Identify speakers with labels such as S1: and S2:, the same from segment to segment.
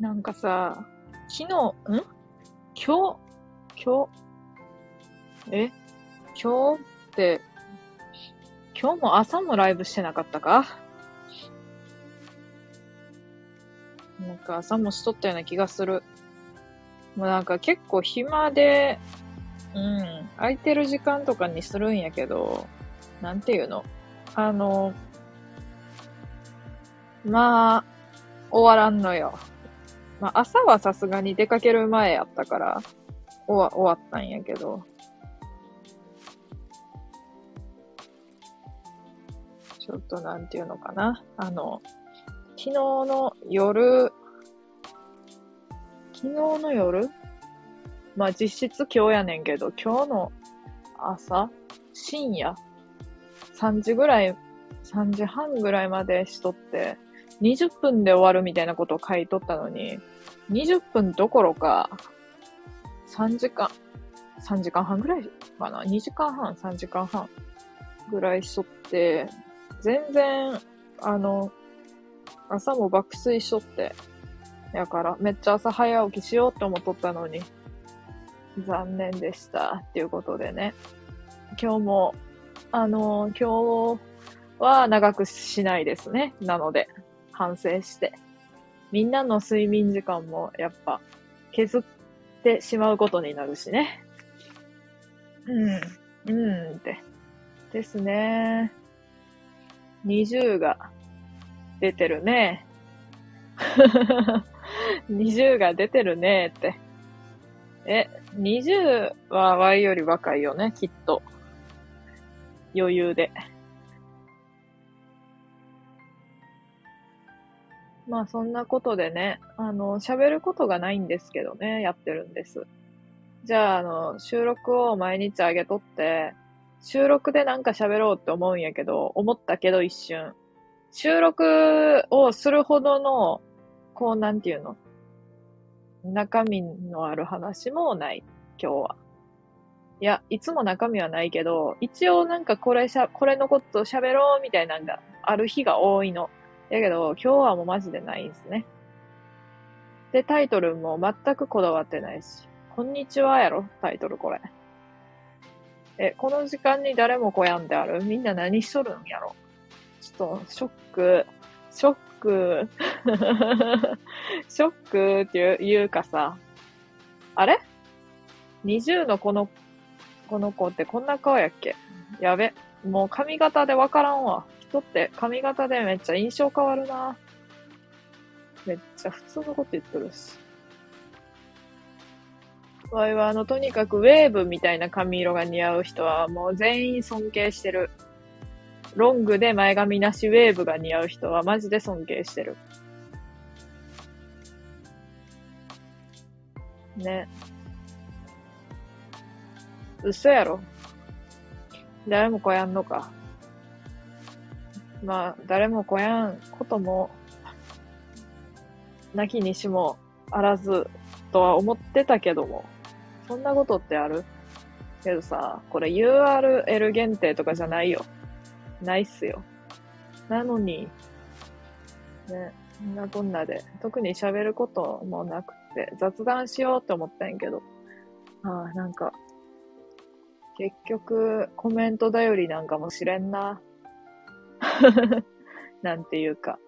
S1: なんかさ、昨日、ん？今日、今日、え？今日って、今日も朝もライブしてなかったか？なんか朝もしとったような気がする。もうなんか結構暇で、うん、空いてる時間とかにするんやけど、なんていうの？あの、まあ、終わらんのよ。まあ朝はさすがに出かける前やったから、終わ終わったんやけど。ちょっとなんていうのかな。あの、昨日の夜、昨日の夜？まあ実質今日やねんけど、今日の朝深夜 ?3 時ぐらい、3時半ぐらいまでしとって、20分で終わるみたいなことを書いとったのに、20分どころか、3時間、3時間半ぐらいかな ?2 時間半、3時間半ぐらいしとって、全然、あの、朝も爆睡しとって、やから、めっちゃ朝早起きしようって思っとったのに、残念でした。っていうことでね。今日も、あの、今日は長くしないですね。なので、反省して。みんなの睡眠時間もやっぱ削ってしまうことになるしね。うん、うんって。ですね。20が出てるね。20が出てるねって。え、20は Y より若いよね、きっと。余裕で。まあそんなことでね、あの、喋ることがないんですけどね、やってるんです。じゃあ、あの、収録を毎日上げとって、収録でなんか喋ろうって思うんやけど、思ったけど一瞬。収録をするほどの、こうなんていうの中身のある話もない、今日は。いや、いつも中身はないけど、一応なんかこれしゃ、これのこと喋ろうみたいなのがある日が多いの。だけど、今日はもうマジでないんすね。で、タイトルも全くこだわってないし。こんにちはやろ？タイトルこれ。え、この時間に誰も来やんである？みんな何しとるんやろ？ちょっと、ショック、ショック、ショックっていう言うかさ、あれ ?20 のこの、この子ってこんな顔やっけ？やべ。もう髪型でわからんわ。人って髪型でめっちゃ印象変わるな。めっちゃ普通のこと言ってるし。わいはあの、とにかくウェーブみたいな髪色が似合う人はもう全員尊敬してる。ロングで前髪なしウェーブが似合う人はマジで尊敬してる。ね。嘘やろ。誰も来やんのか。まあ、誰も来やんことも、なきにしもあらずとは思ってたけども、そんなことってある？けどさ、これ URL 限定とかじゃないよ。ないっすよ。なのに、ね、そんなこんなで、特に喋ることもなくて、雑談しようって思ったんやけど、ああ、なんか、結局、コメント頼りなんかもしれんな。なんていうか、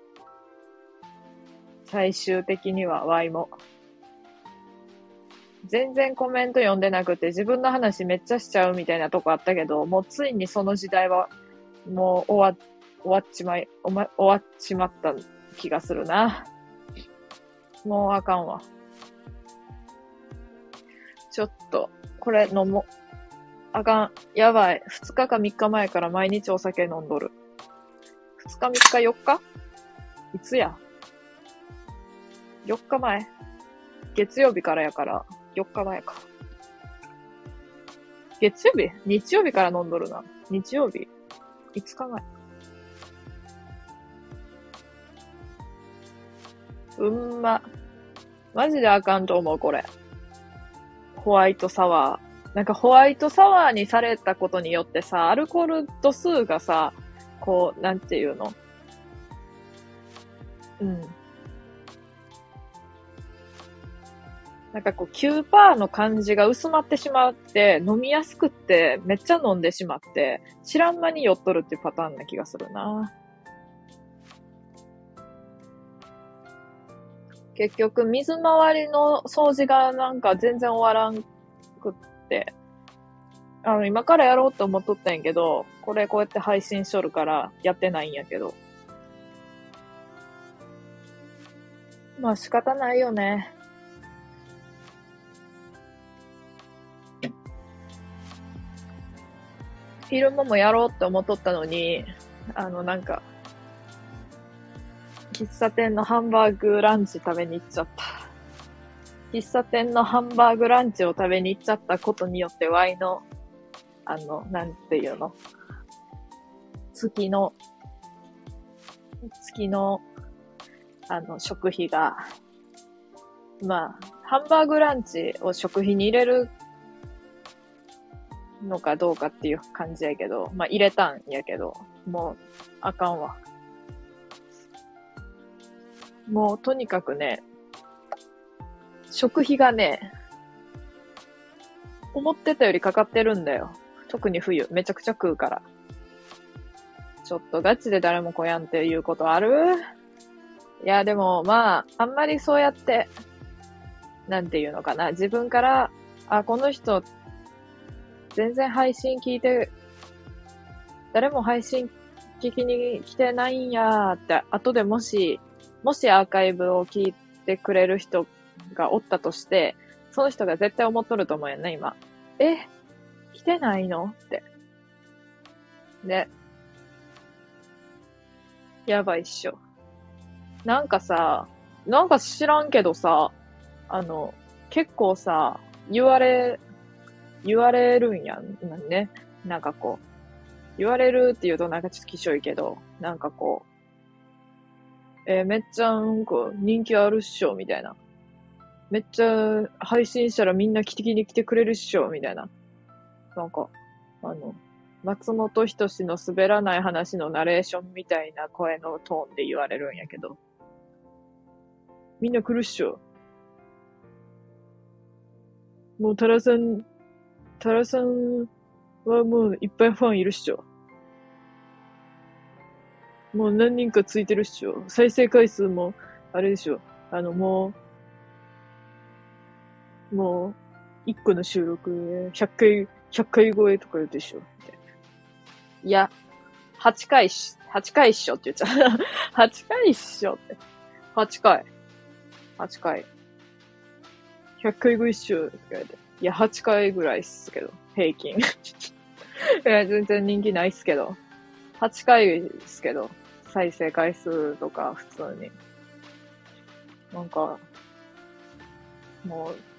S1: 最終的には Y も。全然コメント読んでなくて自分の話めっちゃしちゃうみたいなとこあったけど、もうついにその時代はもう終わ、終わっちまい、おま、終わっちまった気がするな。もうあかんわ。ちょっと、これ飲もう。あかん。やばい。2日か3日前から毎日お酒飲んどる。2日3日4日？いつや ?4 日前月曜日からやから、4日前か。月曜日？日曜日から飲んどるな。日曜日 ?5 日前。うんま。マジであかんと思う、これ。ホワイトサワー。なんかホワイトサワーにされたことによってさ、アルコール度数がさ、こう、なんていうの？うん。なんかこう9%の感じが薄まってしまって、飲みやすくって、めっちゃ飲んでしまって、知らん間に酔っとるっていうパターンな気がするな。結局、水回りの掃除がなんか全然終わらんくって、あの、今からやろうと思っとったんやけど、これこうやって配信しとるからやってないんやけど。まあ仕方ないよね。昼間もやろうって思っとったのに、あの、なんか、喫茶店のハンバーグランチ食べに行っちゃった。喫茶店のハンバーグランチを食べに行っちゃったことによって、ワイの、あの、なんていうの、月の、月の、あの、食費が、まあ、ハンバーグランチを食費に入れるのかどうかっていう感じやけど、まあ入れたんやけど、もう、あかんわ。もう、とにかくね、食費がね、思ってたよりかかってるんだよ。特に冬、めちゃくちゃ食うから。ちょっとガチで誰も来やんっていうことある？いや、でも、まあ、あんまりそうやって、なんていうのかな、自分から、あ、この人、全然配信聞いて、誰も配信聞きに来てないんやーって、後でもし、もしアーカイブを聞いてくれる人がおったとして、その人が絶対思っとると思うやんね、今。え？来てないの？って。で、やばいっしょ。なんかさ、なんか知らんけどさ、あの、結構さ、言われ、言われるんやん、なんね。なんかこう、言われるって言うとなんかちょっときしょいけど、なんかこう、えーめっちゃなんか人気あるっしょ、みたいな。めっちゃ配信したらみんな来てきに来てくれるっしょ、みたいな。なんか、あの、松本人志の滑らない話のナレーションみたいな声のトーンで言われるんやけど。みんな来るっしょ。もうタラさん、タラさんはもういっぱいファンいるっしょ。もう何人かついてるっしょ。再生回数も、あれでしょ。あの、もう、もう、一個の収録で100回、100回超えとか言うでしょ。みたいないや、8回し、8回っしょって言っちゃう。8回っしょって。8回。8回。100回超えっしょって言われて。いや、8回ぐらいっすけど、平均。いや、全然人気ないっすけど。8回っすけど、再生回数とか普通に。なんか、もう、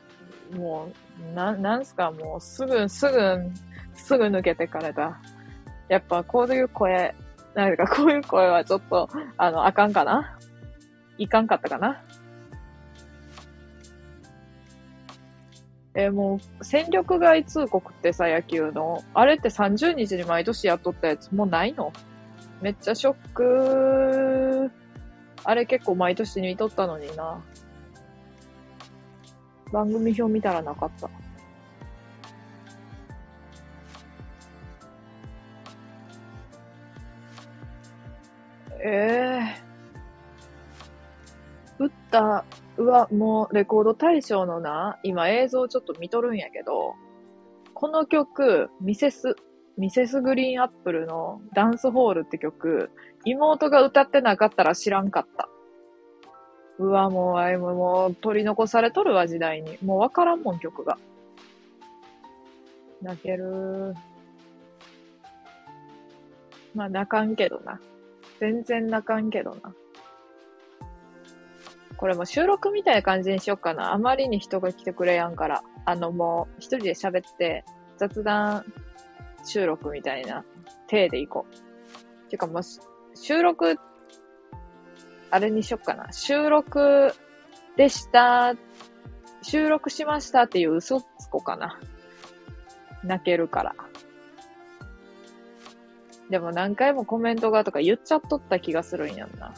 S1: もう、な、なんすか、もうすぐ、すぐ、すぐ抜けてかれた。やっぱこういう声、なんかこういう声はちょっと、あの、あかんかな？いかんかったかな？えーもう、戦力外通告ってさ、野球の。あれって30日に毎年やっとったやつ、もうないの？めっちゃショック。あれ結構毎年見とったのにな。番組表見たらなかった。ええ打った、うわ、もうレコード大賞のな、今映像ちょっと見とるんやけど、この曲、ミセス、ミセスグリーンアップルのダンスホールって曲、妹が歌ってなかったら知らんかった。うわ、もう、あいももう取り残されとるわ、時代に。もうわからんもん、曲が。泣ける。まあ、泣かんけどな。全然泣かんけどな。これも収録みたいな感じにしよっかな。あまりに人が来てくれやんから。あのもう、一人で喋って、雑談収録みたいな体でいこう。てかもう、収録、あれにしよっかな。収録でした、収録しましたっていう嘘つこうかな。泣けるから。でも何回もコメントがとか言っちゃっとった気がするんやんな。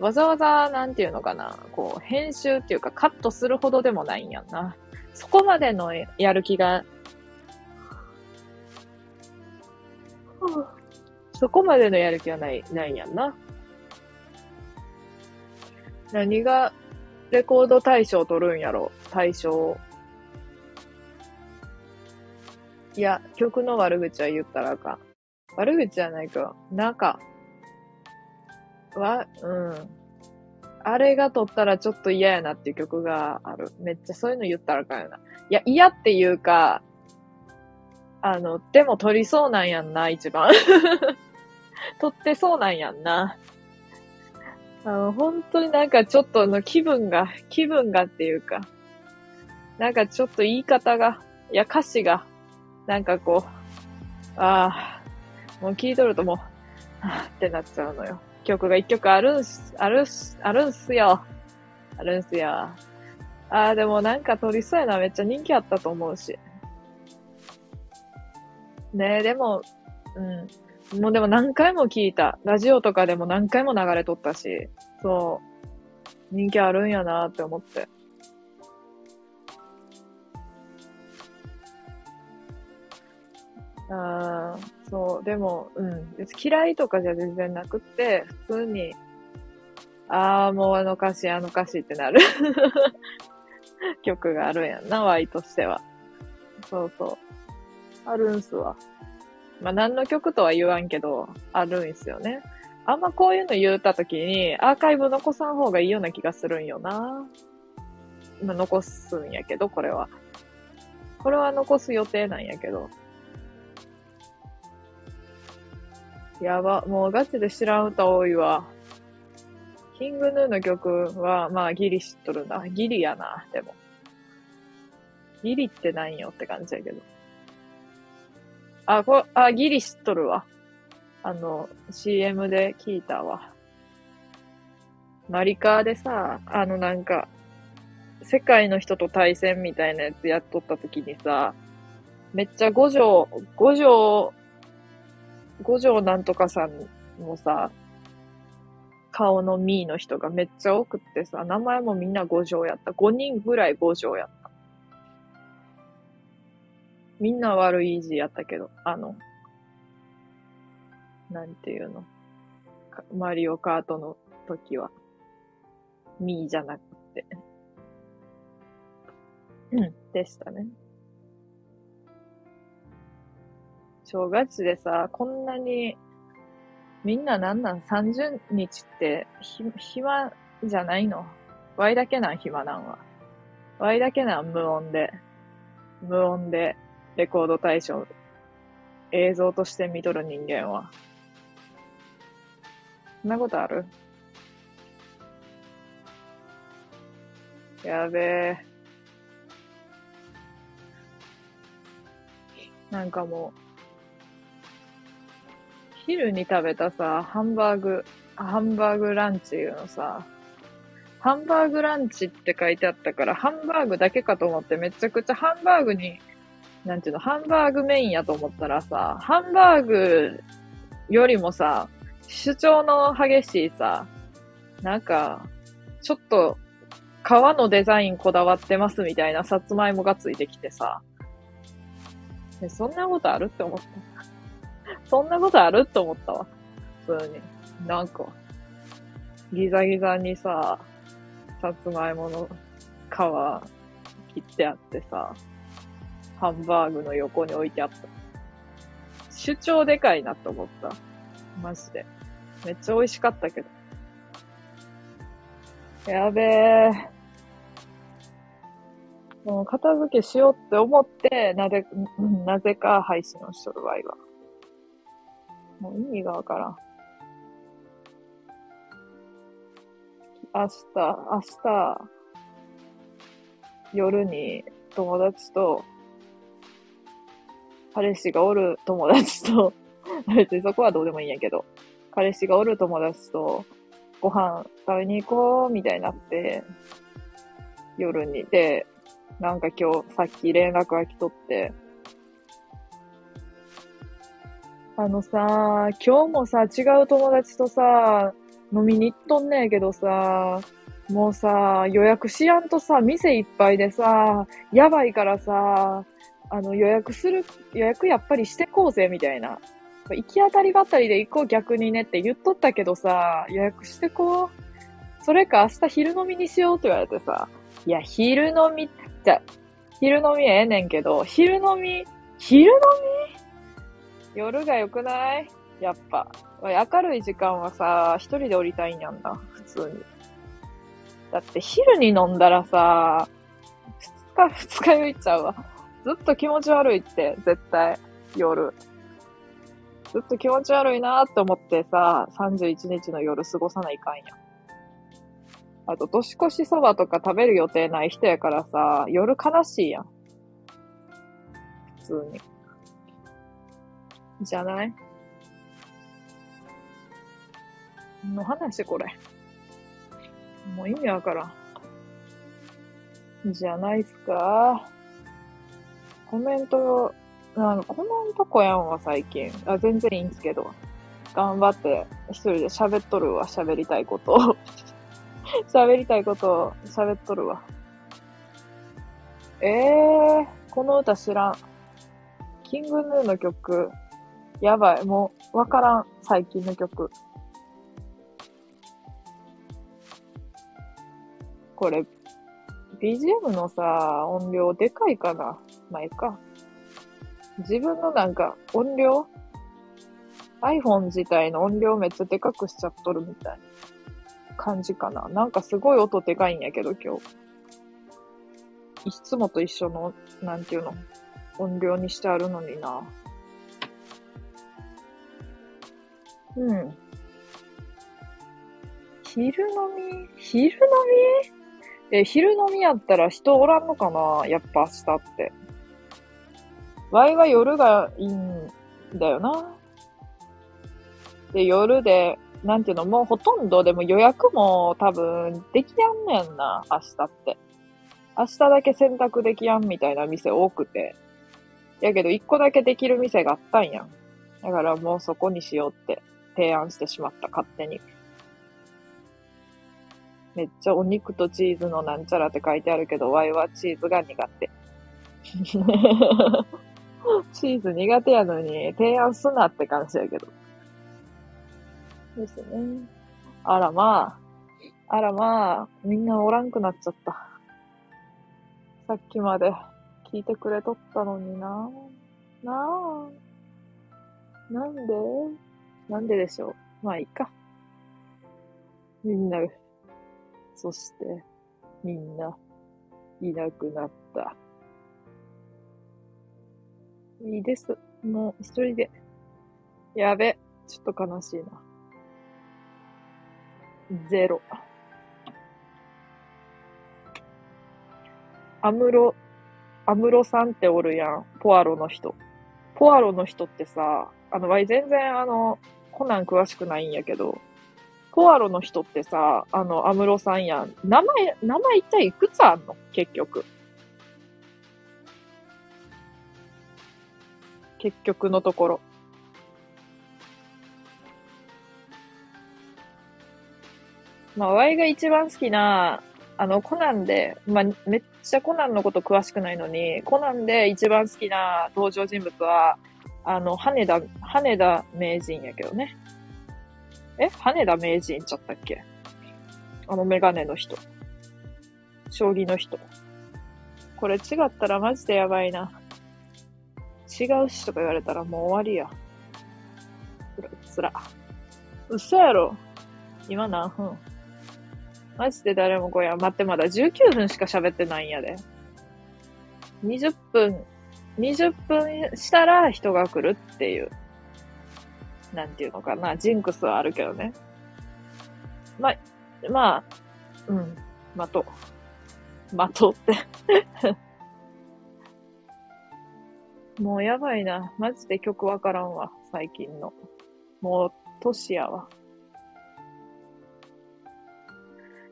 S1: わざわざ、なんていうのかな、こう、編集っていうかカットするほどでもないんやんな。そこまでのやる気が、そこまでのやる気はない、ないんやんな。何がレコード大賞取るんやろ？大賞。いや、曲の悪口は言ったらあかん。悪口じゃないか。なんか、わ、うん。あれが撮ったらちょっと嫌やなっていう曲がある。めっちゃそういうの言ったらあかんよな。いや、嫌っていうか、あの、でも撮りそうなんやんな、一番。撮ってそうなんやんな。あの、本当になんかちょっとの気分が、気分がっていうか、なんかちょっと言い方が、いや歌詞が、なんかこう、ああ、もう聞いとるともう、あってなっちゃうのよ。曲が一曲あるんす、あるす、あるんすよ。あるんすよ。ああ、でもなんか撮りそうやな。めっちゃ人気あったと思うし。ねえ、でも、うん。もうでも何回も聞いた。ラジオとかでも何回も流れとったし。そう。人気あるんやなって思って。ああ、そう、でも、うん。嫌いとかじゃ全然なくって、普通に、ああ、もうあの歌詞、あの歌詞ってなる 曲があるんやんな、ワイとしては。そうそう。あるんすわ。まあ、何の曲とは言わんけど、あるんすよね。あんまこういうの言うたときに、アーカイブ残さん方がいいような気がするんよな。まあ、残すんやけど、これは。これは残す予定なんやけど。やば。もうガチで知らん歌多いわ。キングヌーの曲は、まあギリ知っとるな。ギリやな、でも。ギリってなんよって感じやけど。あ、こあ、ギリ知っとるわ。あの、CM で聞いたわ。マリカーでさ、あのなんか、世界の人と対戦みたいなやつやっとった時にさ、めっちゃ五条、五条五条なんとかさんもさ、顔のミーの人がめっちゃ多くってさ、名前もみんな五条やった。五人ぐらい五条やった。みんな悪い字やったけど、あの、なんていうの？マリオカートの時は、ミーじゃなくて。うん、でしたね。正月でさ、こんなに、みんななんなん ?30 日ってひ、暇じゃないの？ワイだけなん暇なんは。ワイだけなん無音で。無音でレコード対象、映像として見とる人間は。そんなことある？やべえ。なんかもう、昼に食べたさ、ハンバーグ、ハンバーグランチのさ、ハンバーグランチって書いてあったから、ハンバーグだけかと思ってめちゃくちゃハンバーグに、なんていうの、ハンバーグメインやと思ったらさ、ハンバーグよりもさ、主張の激しいさ、なんか、ちょっと、皮のデザインこだわってますみたいなさつまいもがついてきてさ、そんなことあるって思った？そんなことあるって思ったわ。普通に。なんか、ギザギザにさ、さつまいもの皮切ってあってさ、ハンバーグの横に置いてあった。主張でかいなって思った。マジで。めっちゃ美味しかったけど。やべえ。もう片付けしようって思って、なぜ、なぜか配信をしとる場合は。もう意味がわからん。明日、明日、夜に友達と、彼氏がおる友達と、別にそこはどうでもいいんやけど、彼氏がおる友達と、ご飯食べに行こう、みたいになって、夜に。で、なんか今日、さっき連絡が来とって、あのさ、今日もさ、違う友達とさ、飲みに行っとんねえけどさ、もうさ、予約しやんとさ、店いっぱいでさ、やばいからさ、あの予約する、予約やっぱりしてこうぜ、みたいな。行き当たりばったりで行こう逆にねって言っとったけどさ、予約してこう。それか明日昼飲みにしようって言われてさ、いや、昼飲み、じゃ、昼飲みええねんけど、昼飲み、昼飲み？夜が良くない？やっぱ。明るい時間はさ、一人で降りたいんやんな、普通に。だって昼に飲んだらさ、二日、二日酔いちゃうわ。ずっと気持ち悪いって、絶対、夜。ずっと気持ち悪いなーって思ってさ、31日の夜過ごさないかんや。あと、年越しそばとか食べる予定ない人やからさ、夜悲しいやん。普通に。じゃない？の話これ？もう意味わからん。じゃないっすか？コメント、なんコメントこやんわ、最近。あ、全然いいんすけど。頑張って一人で喋っとるわ、喋りたいこと。喋りたいことを喋っとるわ。えー、この歌知らん。キングヌーの曲。やばい、もう、わからん、最近の曲。これ、BGM のさ、音量でかいかな前か。自分のなんか、音量 ?iPhone 自体の音量めっちゃでかくしちゃっとるみたいな感じかな。なんかすごい音でかいんやけど今日。いつもと一緒の、なんていうの、音量にしてあるのにな。うん。昼飲み？昼飲み？え、昼飲みやったら人おらんのかな？やっぱ明日って。ワイは夜がいいんだよな。で、夜で、なんていうの、もうほとんどでも予約も多分できやんねんな、明日って。明日だけ選択できやんみたいな店多くて。やけど一個だけできる店があったんやん。だからもうそこにしようって提案してしまった、勝手に。めっちゃお肉とチーズのなんちゃらって書いてあるけど、ワイはチーズが苦手。チーズ苦手やのに提案すなって感じやけど。ですね。あらまあ。あらまあ。みんなおらんくなっちゃった。さっきまで聞いてくれとったのにな。なあ。なんで？なんででしょう。まあいいか。みんなそして、みんな、いなくなった。いいです。もう一人で。やべ。ちょっと悲しいな。ゼロ。アムロ、アムロさんっておるやん。ポアロの人。ポアロの人ってさ、あの、わい全然あの、コナン詳しくないんやけど、ポアロの人ってさ、あの、アムロさんやん。名前、名前一体いくつあんの？結局。結局のところ。まあ、ワイが一番好きな、あの、コナンで、まあ、めっちゃコナンのこと詳しくないのに、コナンで一番好きな登場人物は、あの、羽田、羽田名人やけどね。え？羽田名人ちゃったっけ？あのメガネの人。将棋の人。これ違ったらマジでやばいな。違うしとか言われたらもう終わりや。つら、つら。嘘やろ。今何分？マジで誰も来や。待って、まだ19分しか喋ってないんやで。20分、20分したら人が来るっていう。なんていうのかな、ジンクスはあるけどね。ま、まあ、うん、待とう。待とうってもうやばいな。マジで曲わからんわ、最近の。もう、年やわ。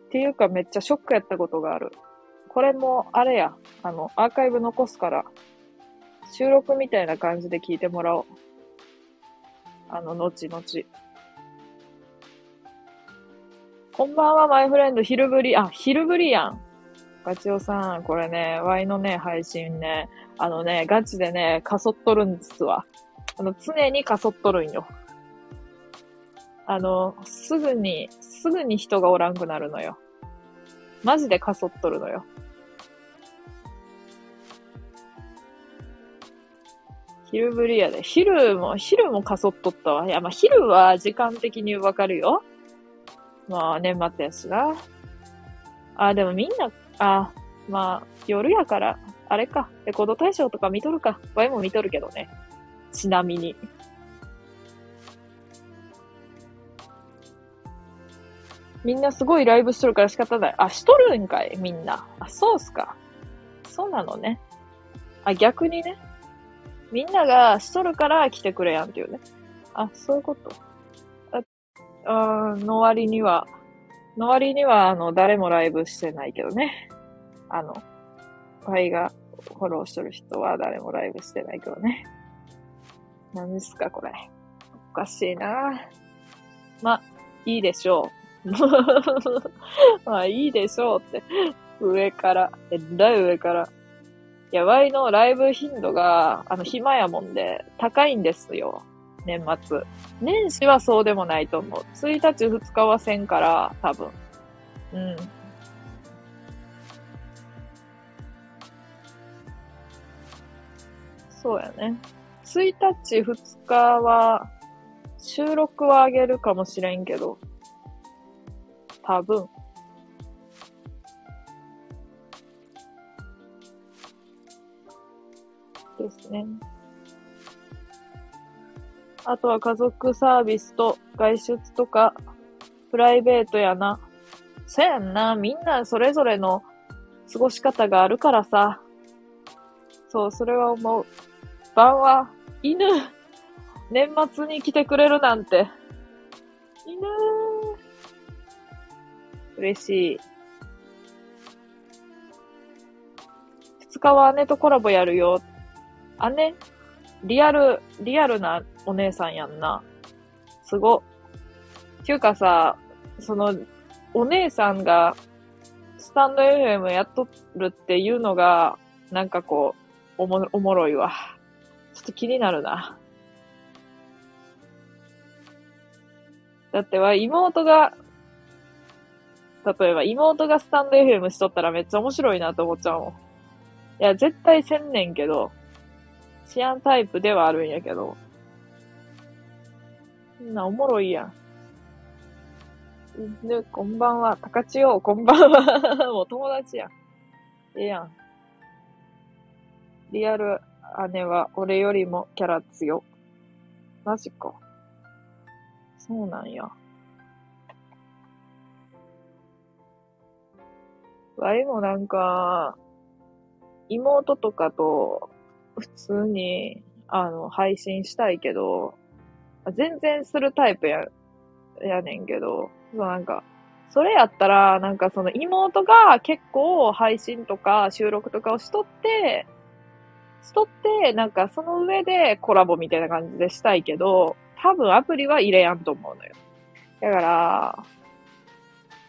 S1: っていうかめっちゃショックやったことがある。これも、あれや。あの、アーカイブ残すから、収録みたいな感じで聞いてもらおう。あの、後々。こんばんは、マイフレンド、昼ぶり、あ、昼ぶりやん。ガチオさん、これね、ワイのね、配信ね、あのね、ガチでね、かそっとるんですわ。あの、常にかそっとるんよ。あの、すぐに、すぐに人がおらんくなるのよ。マジでかそっとるのよ。昼ぶりやで。昼も、昼もかそっとったわ。いや、まあ、昼は時間的にわかるよ。まあ、年末やしな。あ、でもみんな、あ、まあ、夜やから、あれか。レコード大賞とか見とるか。ワイも見とるけどね。ちなみに。みんなすごいライブしとるから仕方ない。あ、しとるんかい？みんな。あ、そうっすか。そうなのね。あ、逆にね。みんながしとるから来てくれやんっていうね。あ、そういうこと。あ、あの割には、の割には、あの、誰もライブしてないけどね。あの、ワイがフォローしとる人は誰もライブしてないけどね。何ですか、これ。おかしいなま、いいでしょう。まあいいでしょうって。上から。えらい上から。いや、ワイのライブ頻度が、あの、暇やもんで、高いんですよ。年末。年始はそうでもないと思う。1日2日はせんから、多分。うん。そうやね。1日2日は、収録はあげるかもしれんけど、多分。ですね。あとは家族サービスと外出とか、プライベートやな。そやんな。みんなそれぞれの過ごし方があるからさ。そう、それは思う。晩は、犬年末に来てくれるなんて。犬嬉しい。二日は姉とコラボやるよ。姉リアル、リアルなお姉さんやんな。すご。ていうかさ、その、お姉さんが、スタンド FM やっとるっていうのが、なんかこう、おも、おもろいわ。ちょっと気になるな。だっては、妹が例えば妹がスタンド FM しとったらめっちゃ面白いなと思っちゃうもん。いや、絶対せんねんけど、治安タイプではあるんやけど。そんなおもろいやん。で、こんばんは。高千代、こんばんは。もう友達やん。ええやん。リアル姉は俺よりもキャラ強。マジか。そうなんや。わいもなんか、妹とかと普通に、あの、配信したいけど、全然するタイプや、やねんけど、そうなんか、それやったら、なんかその妹が結構配信とか収録とかをしとって、しとって、なんかその上でコラボみたいな感じでしたいけど、多分アプリは入れやんと思うのよ。だから、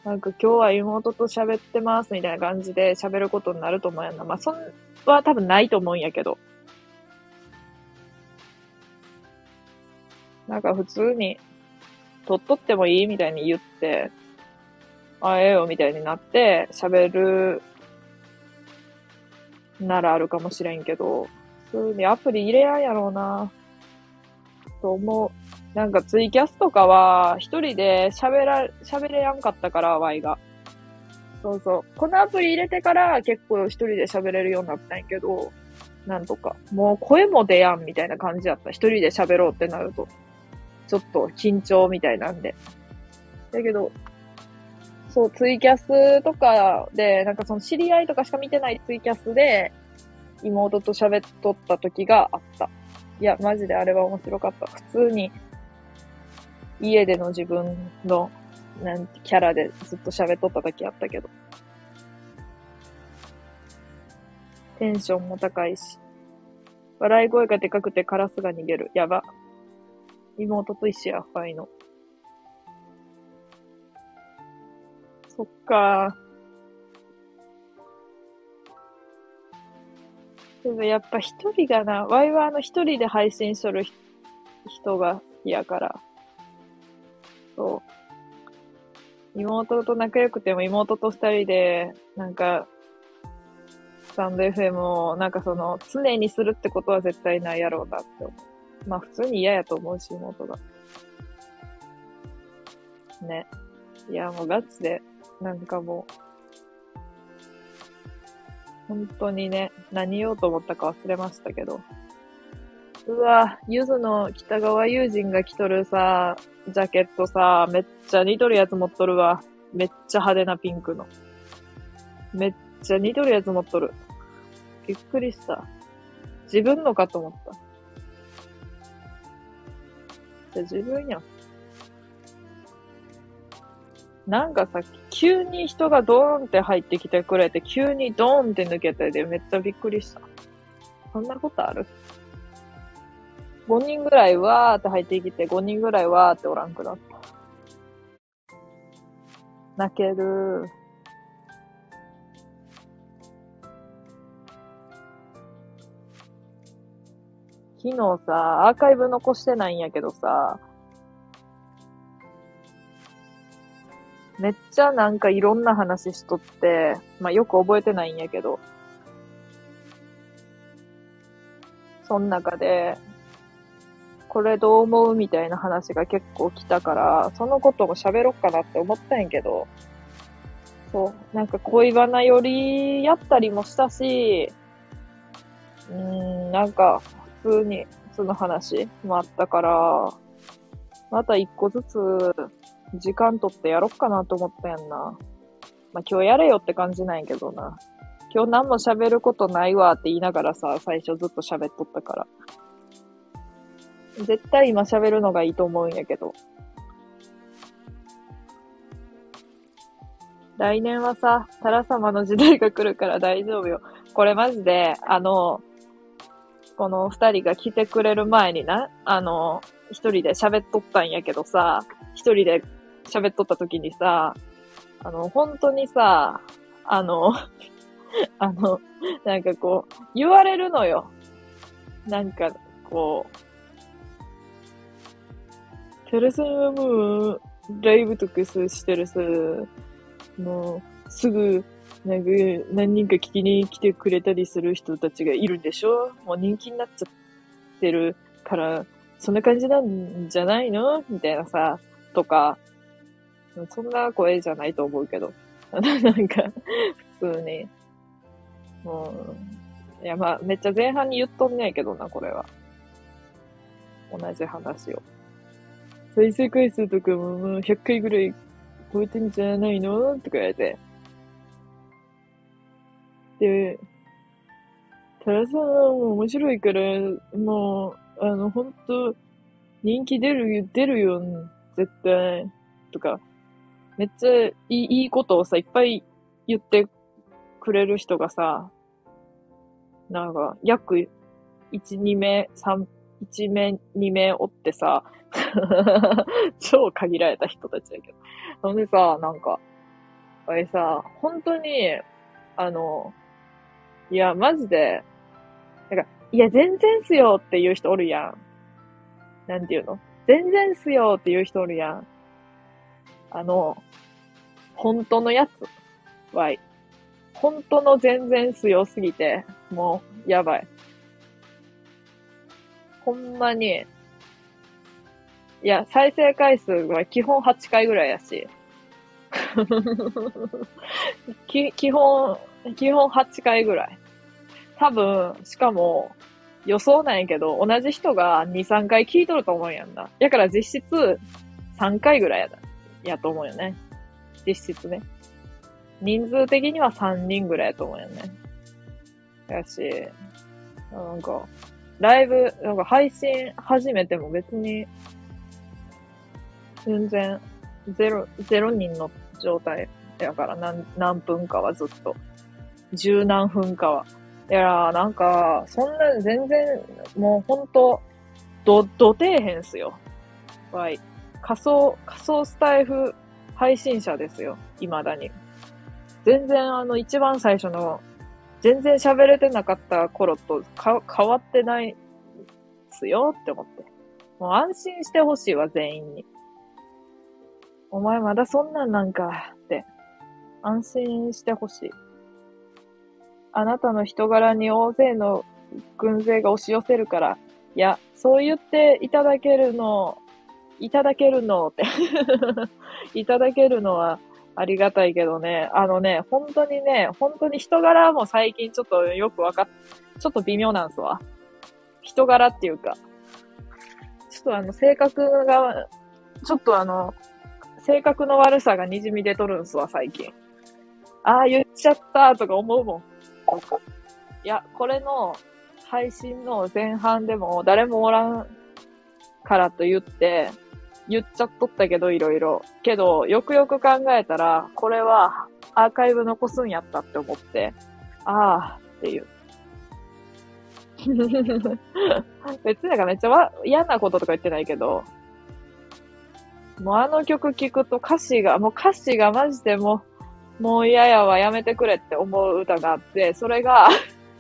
S1: なんか今日は妹と喋ってますみたいな感じで喋ることになると思うやんな。まあ、そんは多分ないと思うんやけど。なんか普通に、撮っとってもいいみたいに言って、あ、ええよみたいになって喋るならあるかもしれんけど、普通にアプリ入れやんやろうな。と思う。なんかツイキャスとかは、一人で喋ら、喋れやんかったから、ワイが。そうそう。このアプリ入れてから結構一人で喋れるようになったんやけど、なんとか。もう声も出やんみたいな感じだった。一人で喋ろうってなると。ちょっと緊張みたいなんで。だけど、そう、ツイキャスとかで、なんかその知り合いとかしか見てないツイキャスで、妹と喋っとった時があった。いや、マジであれは面白かった。普通に家での自分の、なんて、キャラでずっと喋っとった時あったけど。テンションも高いし。笑い声がでかくてカラスが逃げる。やば。妹と一緒や、ファイの。そっか。でもやっぱ一人がな、ワイワーの一人で配信しとる人が好きやから。そう。妹と仲良くても妹と二人で、なんか、スタンド FM を、なんかその、常にするってことは絶対ないやろうなって思う。まあ普通に嫌やと思うし、妹が。ね。いや、もうガチで、なんかもう、本当にね、何言おうと思ったか忘れましたけど。うわ、ゆずの北川友人が着とるさ、ジャケットさ、めっちゃ似とるやつ持っとるわ。めっちゃ派手なピンクの。めっちゃ似とるやつ持っとる。びっくりした。自分のかと思った。じゃ自分やん。なんかさ、急に人がドーンって入ってきてくれて、急にドーンって抜けてでめっちゃびっくりした。そんなことある ?5 人ぐらいわーって入ってきて、5人ぐらいわーっておらんくなった。泣ける。昨日さ、アーカイブ残してないんやけどさ、めっちゃなんかいろんな話しとって、まあよく覚えてないんやけど、その中で、これどう思うみたいな話が結構来たから、そのことも喋ろっかなって思ったんやけど、そう、なんか恋バナよりやったりもしたし、うーん、なんか普通にその話もあったから、また一個ずつ時間取ってやろっかなと思ったやんな。まあ、今日やれよって感じなんやけどな。今日何も喋ることないわって言いながらさ、最初ずっと喋っとったから。絶対今喋るのがいいと思うんやけど。来年はさ、タラ様の時代が来るから 大丈夫よ。これマジで、あの、この二人が来てくれる前にな、あの、一人で喋っとったんやけどさ、一人で喋っとった時にさ、あの、本当にさ、あの、あの、なんかこう、言われるのよ。なんか、こう、テレさんはもう、ライブとかさ、してるさ、もう、すぐ、なんか、何人か聞きに来てくれたりする人たちがいるんでしょ？もう人気になっちゃってるから、そんな感じなんじゃないの？みたいなさ、とか、そんな声じゃないと思うけど。なんか、普通に。もう、いや、まあ、めっちゃ前半に言っとんねんけどな、これは。同じ話を。再生回数とかももう100回ぐらい超えてんじゃないの？とか言われて。で、タラさんはもう面白いから、もう、あの、ほんと、人気出る、出るよ、絶対。とか、めっちゃいいいいことをさ、いっぱい言ってくれる人がさ、なんか、約1、2名、3、1名、2名おってさ、超限られた人たちだけど。ほんでさ、なんか、あれさ、本当に、あの、いや、マジで、なんか、いや、全然っすよっていう人おるやん。なんていうの？全然っすよっていう人おるやん。あの、本当のやつは、本当の全然強すぎて、もう、やばい。ほんまに、いや、再生回数は基本8回ぐらいやし。き基本、基本8回ぐらい。多分、しかも、予想なんやけど、同じ人が2、3回聞いとると思うんやんな。だから実質3回ぐらいやだ。やと思うよね。実質ね。人数的には3人ぐらいやと思うよね。やし、なんか、ライブ、なんか配信始めても別に、全然、ゼロ、ゼロ人の状態やから何、何分かはずっと。十何分かは。いやー、なんか、そんな全然、もうほんと、ど、ど底辺っすよ。わい。仮想、仮想スタイフ配信者ですよ。未だに。全然あの一番最初の、全然喋れてなかった頃とか変わってないですよって思って。もう安心してほしいわ、全員に。お前まだそんなんなんかって。安心してほしい。あなたの人柄に大勢の軍勢が押し寄せるから、いや、そう言っていただけるの、いただけるのって いただけるのはありがたいけどね、あのね、本当にね、本当に人柄も最近ちょっとよくわかっ、ちょっと微妙なんですわ。人柄っていうか、ちょっとあの、性格が、ちょっとあの、性格の悪さが滲み出とるんすわ、最近。ああ、言っちゃったとか思うもん。いや、これの配信の前半でも誰もおらんからと言って、言っちゃっとったけど、いろいろ。けど、よくよく考えたら、これはアーカイブ残すんやったって思って、ああ、っていう。別になんかめっちゃ嫌なこととか言ってないけど、もうあの曲聴くと歌詞が、もう歌詞がマジでもう、もう嫌やわ、やめてくれって思う歌があって、それが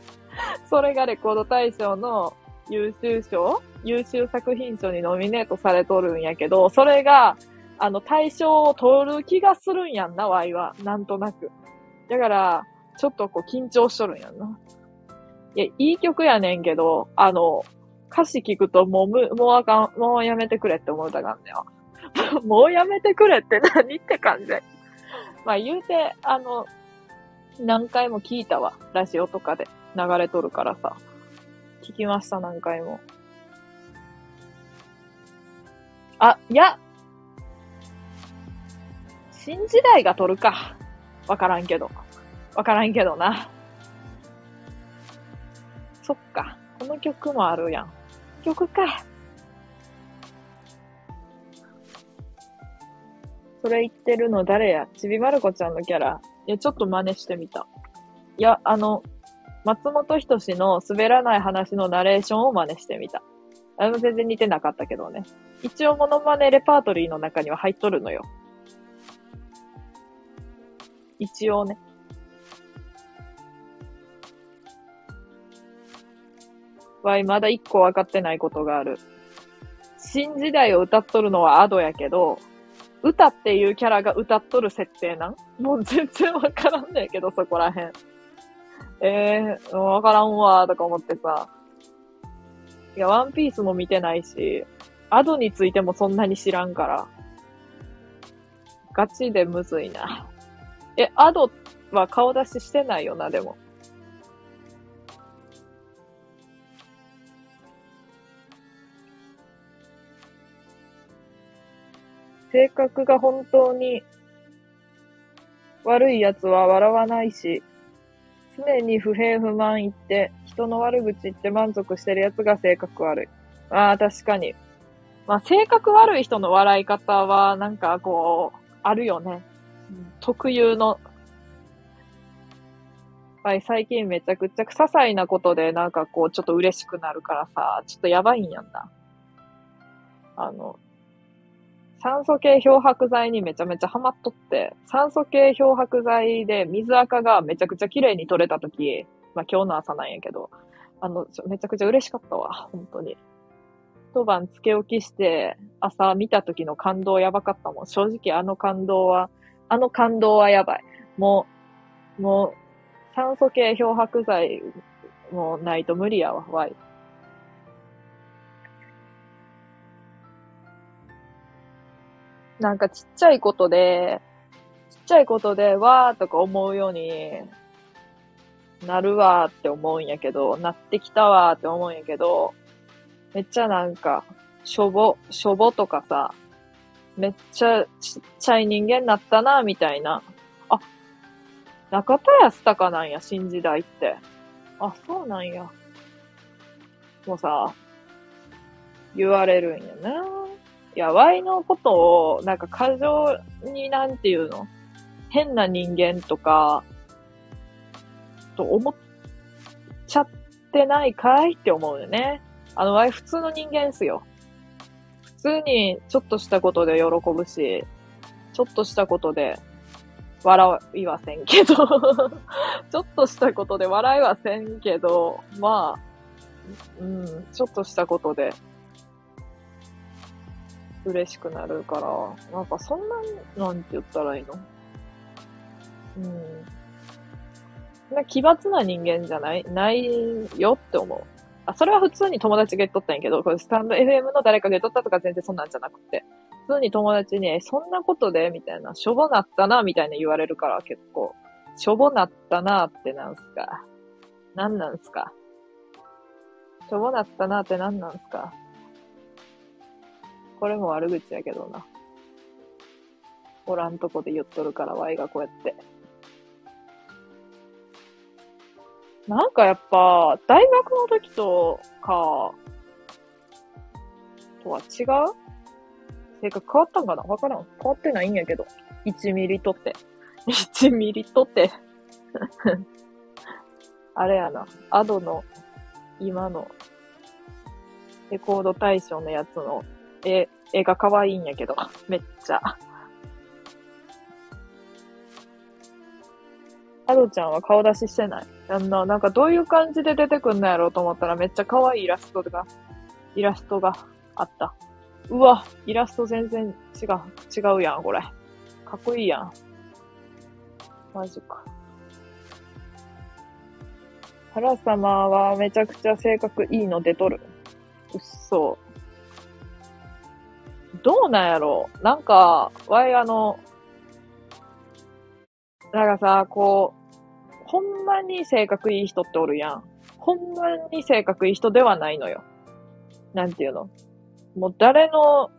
S1: それがレコード大賞の優秀賞優秀作品賞にノミネートされとるんやけど、それが、あの、大賞を取る気がするんやんな、ワイは。なんとなく。だから、ちょっとこう緊張しとるんやんな。いや、いい曲やねんけど、あの、歌詞聞くともうむ、もうあかん、もうやめてくれって思うたがんねよ。もうやめてくれって何って感じ。まあ言うて、あの、何回も聞いたわ。ラジオとかで流れとるからさ。聞きました、何回も。あ、いや。新時代が撮るか。わからんけど。わからんけどな。そっか。この曲もあるやん。曲か。それ言ってるの誰や？ちびまる子ちゃんのキャラ。いや、ちょっと真似してみた。いや、あの、松本人志の滑らない話のナレーションを真似してみた。あの、全然似てなかったけどね。一応モノマネレパートリーの中には入っとるのよ。一応ね。わい、まだ一個分かってないことがある。新時代を歌っとるのはアドやけど、歌っていうキャラが歌っとる設定なん？もう全然わからんねんけど、そこらへん。えー、わからんわ、とか思ってさ。いや、ワンピースも見てないし、アドについてもそんなに知らんから。ガチでむずいな。え、アドは顔出ししてないよな、でも。性格が本当に悪い奴は笑わないし、常に不平不満言って、人の悪口言って満足してる奴が性格悪い。ああ、確かに。まあ、性格悪い人の笑い方は、なんかこう、あるよね。特有の。はい、最近めちゃくちゃ些細なことでなんかこう、ちょっと嬉しくなるからさ、ちょっとやばいんやんな。あの、酸素系漂白剤にめちゃめちゃハマっとって、酸素系漂白剤で水垢がめちゃくちゃ綺麗に取れたとき、まあ今日の朝なんやけど、あの、めちゃくちゃ嬉しかったわ、本当に。一晩つけ置きして、朝見た時の感動やばかったもん。正直あの感動は、あの感動はやばい。もう、もう、酸素系漂白剤もないと無理やわ、ワイ。なんかちっちゃいことで、ちっちゃいことで、わーとか思うようになるわーって思うんやけど、なってきたわーって思うんやけど、めっちゃなんか、しょぼ、しょぼとかさ、めっちゃちっちゃい人間になったな、みたいな。あ、中田康隆なんや、新時代って。あ、そうなんや。もうさ、言われるんやな。いや、ワイのことを、なんか過剰になんていうの？変な人間とか、と思っちゃってないかいって思うよね。あの、ワイ普通の人間っすよ。普通にちょっとしたことで喜ぶし、ちょっとしたことで、笑いはせんけど ちょっとしたことで笑いはせんけど、まあ、うん、ちょっとしたことで、嬉しくなるから、なんかそんな、なんて言ったらいいの？うん。な奇抜な人間じゃない？ないよって思う。あ、それは普通に友達が言っとったんやけど、これスタンド FM の誰かが言っとったとか全然そんなんじゃなくて、普通に友達に、そんなことで？みたいな、しょぼなったな、みたいな言われるから結構、しょぼなったなってなんすか？なんなんすか？しょぼなったなってなんなんすか？これも悪口やけどな。おらんとこで言っとるから、ワイがこうやって。なんかやっぱ、大学の時とか、とは違う？性格変わったんかな？わからん。変わってないんやけど。1ミリとって。1ミリとって。あれやな。アドの、今の、レコード大賞のやつの絵、絵が可愛いんやけど。めっちゃ。アドちゃんは顔出ししてない。あんな、なんかどういう感じで出てくんのやろうと思ったらめっちゃ可愛いイラストが、イラストがあった。うわ、イラスト全然違う、違うやん、これ。かっこいいやん。マジか。原様はめちゃくちゃ性格いいの出とる。うっそ。どうなんやろうなんか、わいあの、なんかさ、こう、ほんまに性格いい人っておるやん。ほんまに性格いい人ではないのよ。なんていうの？もう誰の、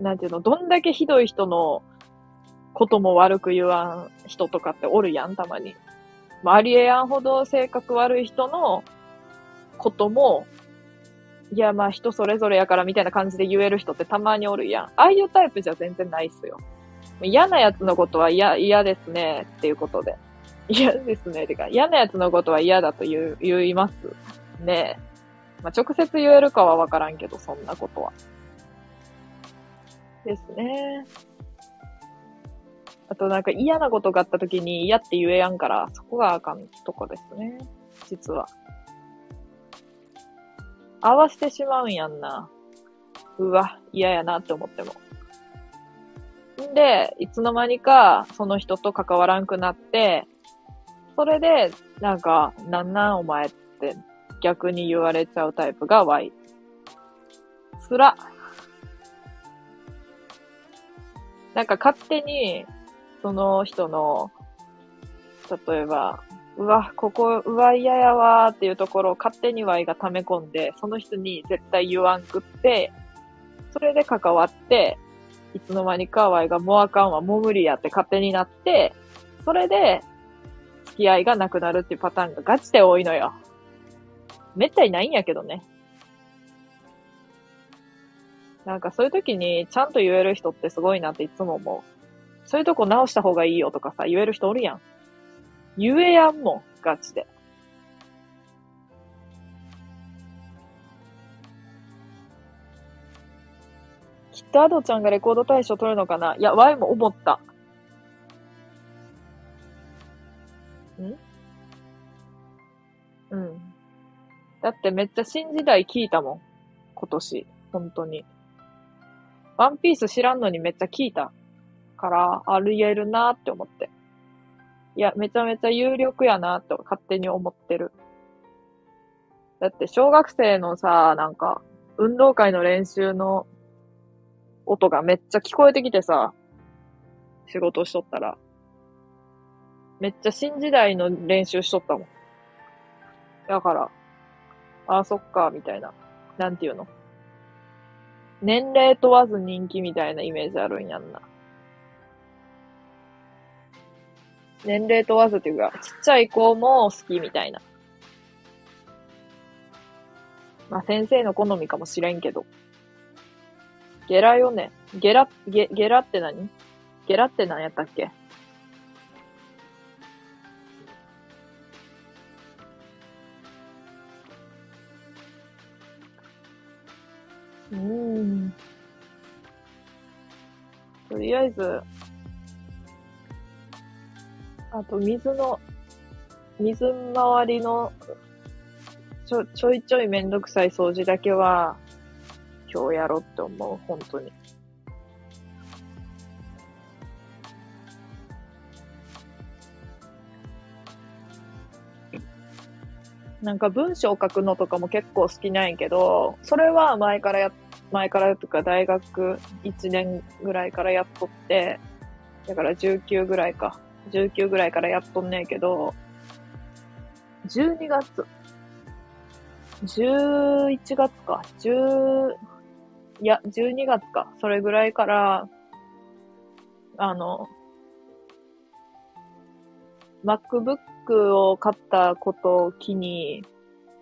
S1: なんていうの、どんだけひどい人のことも悪く言わん人とかっておるやん、たまに。まあ、ありえやんほど性格悪い人のことも、いや、まあ人それぞれやからみたいな感じで言える人ってたまにおるやん。ああいうタイプじゃ全然ないっすよ。嫌なやつのことは嫌、嫌ですね、っていうことで。嫌ですね、てか、嫌なやつのことは嫌だと言う、言いますね。まあ、直接言えるかはわからんけど、そんなことは。ですね。あとなんか嫌なことがあった時に嫌って言えやんから、そこがあかんとこですね。実は。合わせてしまうんやんな。うわ、嫌やなって思っても。で、いつの間にかその人と関わらんくなって、それで、なんか、なんなんお前って逆に言われちゃうタイプが Y。つら。なんか勝手に、その人の、例えば、うわ、ここ、うわ、嫌やわーっていうところを勝手に Y が溜め込んで、その人に絶対言わんくって、それで関わって、いつの間にか Y がもうあかんわ、もう無理やって勝手になって、それで、付き合いがなくなるっていうパターンがガチで多いのよ。めったにないんやけどね。なんかそういう時にちゃんと言える人ってすごいなっていつも思う。そういうとこ直した方がいいよとかさ、言える人おるやん。言えやんもん、ガチで。きっとアドちゃんがレコード大賞取るのかな？いや、ワイも思った。ん？うん。だってめっちゃ新時代聞いたもん。今年。本当に。ワンピース知らんのにめっちゃ聞いた。から、あり得るなーって思って。いや、めちゃめちゃ有力やなって勝手に思ってる。だって小学生のさ、なんか、運動会の練習の音がめっちゃ聞こえてきてさ、仕事しとったら。めっちゃ新時代の練習しとったもん。だから、ああ、そっか、みたいな。なんていうの？年齢問わず人気みたいなイメージあるんやんな。年齢問わずっていうか、ちっちゃい子も好きみたいな。まあ先生の好みかもしれんけど。ゲラよね。ゲラ、ゲ、ゲラって何？ゲラって何やったっけ？うーん。とりあえず、あと水の、水回りのちょ、ちょいちょいめんどくさい掃除だけは、今日やろうって思う、本当に。なんか文章書くのとかも結構好きなんやけど、それは前からや、前からとか大学1年ぐらいからやっとって、だから19ぐらいか。19ぐらいからやっとんねんけど、12月、11月か、10、いや、12月か、それぐらいから、あの、MacBook を買ったことを機に、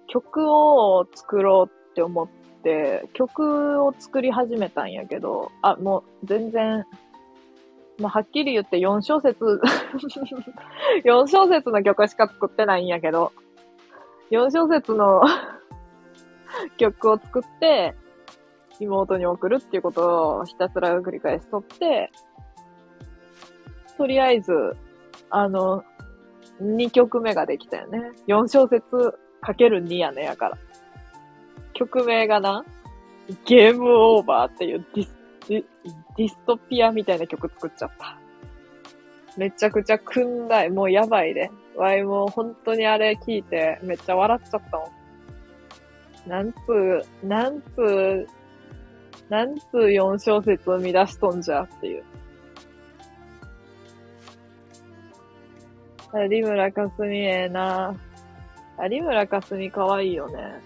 S1: 曲を作ろうって思って、曲を作り始めたんやけど、あ、もう全然、まあ、はっきり言って4小節 4小節の曲しか作ってないんやけど、4小節の 曲を作って、妹に送るっていうことをひたすら繰り返しとって、とりあえず、あの、2曲目ができたよね。4小節かける2やね、やから。曲名がな、ゲームオーバーっていうディス、ディストピアみたいな曲作っちゃった。めちゃくちゃくんだい。もうやばいで。わいもう本当にあれ聞いてめっちゃ笑っちゃったもん。なんつう、なんつう、なんつう4小節生み出しとんじゃっていう。有村架純ええな。有村架純可愛いよね。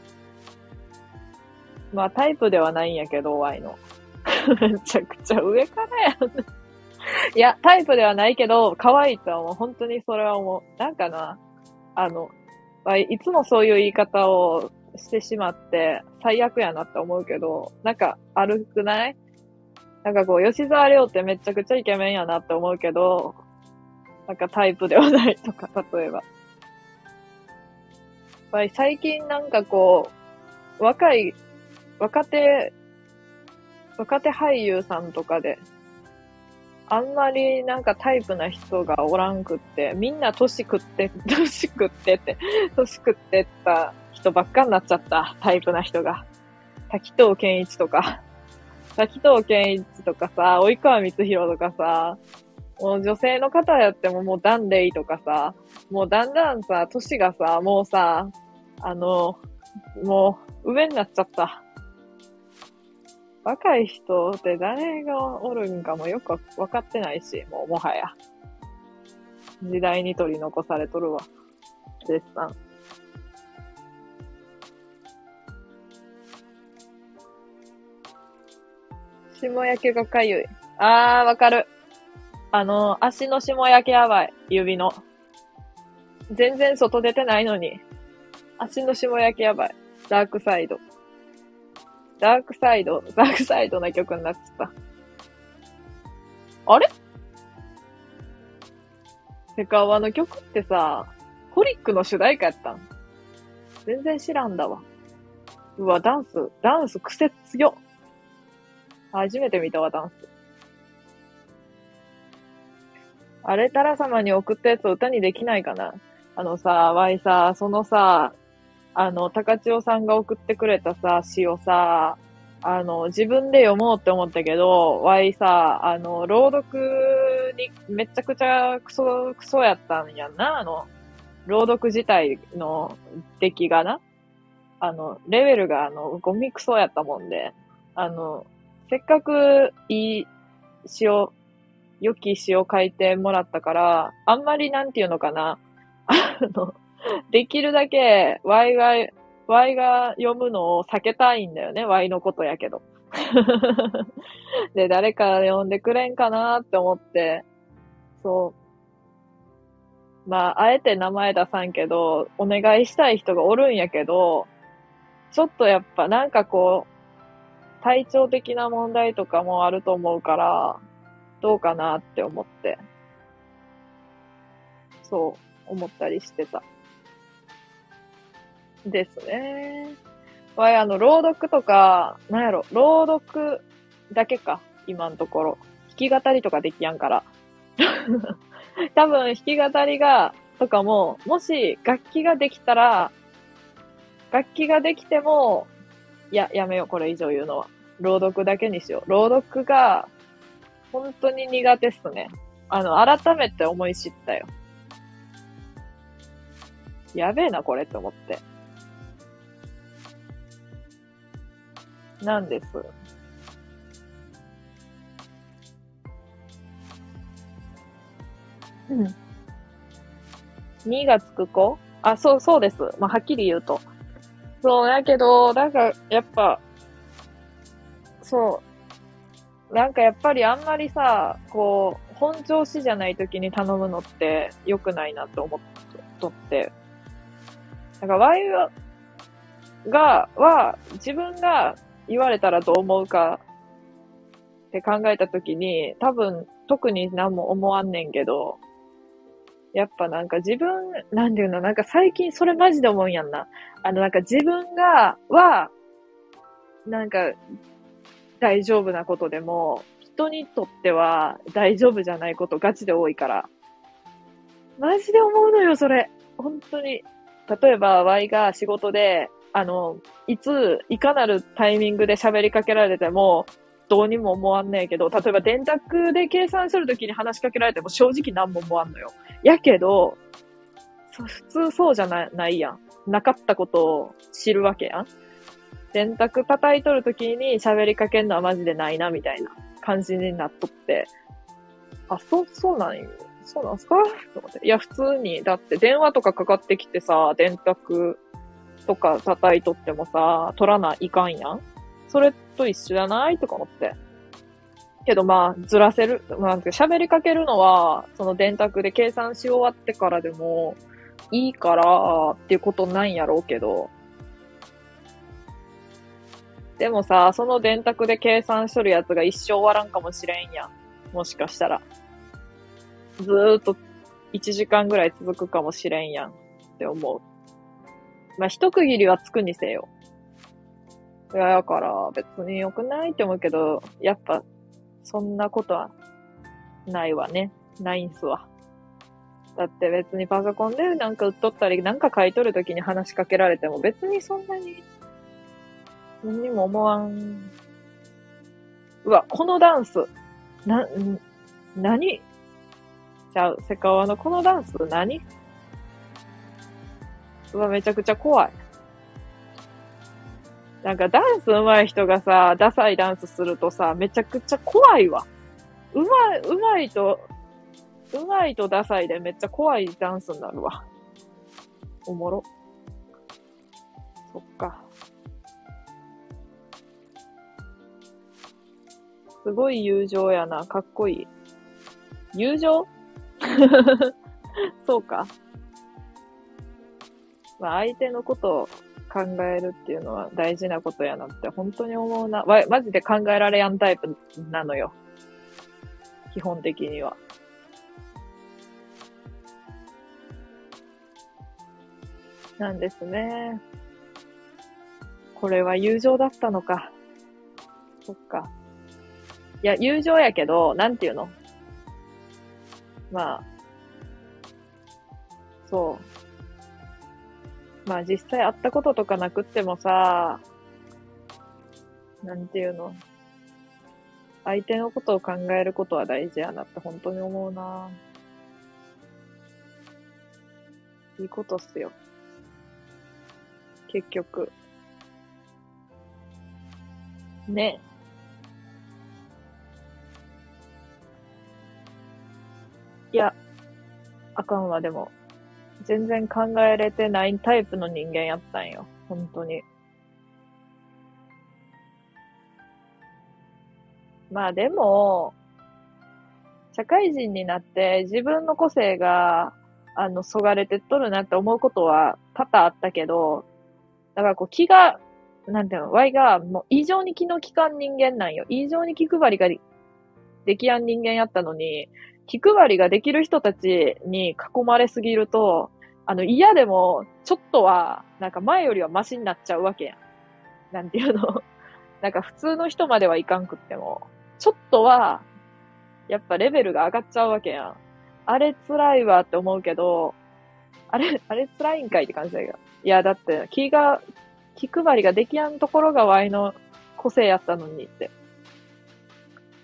S1: まあタイプではないんやけど、ワイの。めちゃくちゃ上からやん。いや、タイプではないけど、可愛いとは思う。本当にそれは思う。なんかな、あの、いつもそういう言い方をしてしまって、最悪やなって思うけど、なんか、あるくない？なんかこう、吉沢亮ってめちゃくちゃイケメンやなって思うけど、なんかタイプではないとか、例えば。やっぱり最近なんかこう、若い、若手、若手俳優さんとかで、あんまりなんかタイプな人がおらんくって、みんな年食って、年食ってて、年食ってった人ばっかになっちゃった、タイプな人が。滝藤健一とか、滝藤健一とかさ、及川光弘とかさ、もう女性の方やってももうダンレイとかさ、もうだんだんさ、歳がさ、もうさ、あの、もう上になっちゃった。若い人って誰がおるんかもよくわかってないし、もうもはや。時代に取り残されとるわ。絶賛。霜焼けがかゆい。あー、わかる。あの、足の霜焼けやばい。指の。全然外出てないのに。足の霜焼けやばい。ダークサイド。ダークサイド、ダークサイドな曲になっちゃった。あれ？セカワの曲ってさ、ホリックの主題歌やったん？全然知らんだわ。うわ、ダンス、ダンス癖強初めて見たわ、ダンス。あれ、タラ様に送ったやつを歌にできないかな？あのさ、ワイさ、そのさ、あの、高千代さんが送ってくれたさ、詩をさ、あの、自分で読もうって思ったけど、ワイさ、あの、朗読にめちゃくちゃクソ、クソやったんやんな、あの、朗読自体の出来がな？あの、レベルがあの、ゴミクソやったもんで、あの、せっかくいい詩を良き詩を書いてもらったから、あんまりなんていうのかな。あの、できるだけ、ワイが、ワイが読むのを避けたいんだよね。ワイのことやけど。で、誰か読んでくれんかなって思って、そう。まあ、あえて名前出さんけど、お願いしたい人がおるんやけど、ちょっとやっぱなんかこう、体調的な問題とかもあると思うから、どうかなって思って、そう思ったりしてた。ですね。わい、あの、朗読とか、なんやろ、朗読だけか、今のところ。弾き語りとかできやんから。多分弾き語りが、とかも、もし楽器ができたら、楽器ができても、いや、やめよう、これ以上言うのは。朗読だけにしよう。朗読が、本当に苦手っすね。あの、改めて思い知ったよ。やべえな、これって思って。なんです。うん。2がつく子？あ、そう、そうです。まあ、はっきり言うと。そう、やけど、なんか、やっぱ、そう。なんかやっぱりあんまりさ、こう、本調子じゃない時に頼むのって良くないなと思っとって。なんか、ワイが、は、自分が言われたらどう思うかって考えた時に、多分、特に何も思わんねんけど、やっぱなんか自分、なんていうの、なんか最近それマジで思うんやんな。あのなんか自分が、は、なんか大丈夫なことでも、人にとっては大丈夫じゃないことガチで多いから。マジで思うのよ、それ。本当に。例えば、Y が仕事で、あの、いつ、いかなるタイミングで喋りかけられても、どうにも思わんねえけど、例えば電卓で計算するときに話しかけられても正直何も思わんのよ。やけど、普通そうじゃなないやん。なかったことを知るわけやん。電卓叩いとるときに喋りかけんのはマジでないな、みたいな感じになっとって。あ、そう、そうなんよ。そうなんすか？と思って。いや、普通に、だって電話とかかかってきてさ、電卓とか叩いとってもさ、取らないかんやん。それと一緒じゃない？とか思って。けどまあ、ずらせる。まあ、喋りかけるのは、その電卓で計算し終わってからでもいいからっていうことなんやろうけど。でもさ、その電卓で計算しとるやつが一生終わらんかもしれんやん。もしかしたら。ずーっと1時間ぐらい続くかもしれんやんって思う。まあ、一区切りはつくにせよ。いや、だから別に良くないって思うけど、やっぱ、そんなことはないわね。ないんすわ。だって別にパソコンでなんか売っとったり、なんか書いとるときに話しかけられても別にそんなに、何にも思わん。うわ、このダンス、な、ん、何？ちゃう、セカオワのこのダンス何？うわ、めちゃくちゃ怖い。なんかダンス上手い人がさ、ダサいダンスするとさ、めちゃくちゃ怖いわ。うまい、うまいと、うまいとダサいでめっちゃ怖いダンスになるわ。おもろ。そっか。すごい友情やな。かっこいい。友情？そうか。まあ、相手のことを考えるっていうのは大事なことやなって本当に思うな。わ、マジで考えられやんタイプなのよ。基本的には。なんですね。これは友情だったのか。そっか。いや、友情やけど、なんていうの？まあ、そう。まあ実際会ったこととかなくってもさ、なんていうの？相手のことを考えることは大事やなって本当に思うな。いいことっすよ。結局。ね。いや、あかんわ、でも。全然考えれてないタイプの人間やったんよ。本当に。まあでも、社会人になって自分の個性が、あの、そがれてっとるなって思うことは多々あったけど、だからこう気が、なんていうの、Y がもう異常に気の利かん人間なんよ。異常に気配りができやん人間やったのに、気配りができる人たちに囲まれすぎると、あの、嫌でも、ちょっとは、なんか前よりはマシになっちゃうわけやん。なんていうの なんか普通の人まではいかんくっても、ちょっとは、やっぱレベルが上がっちゃうわけやん。あれ辛いわって思うけど、あれ、あれ辛いんかいって感じだけど。いや、だって、気が、気配りができやんところがワイの個性やったのにって。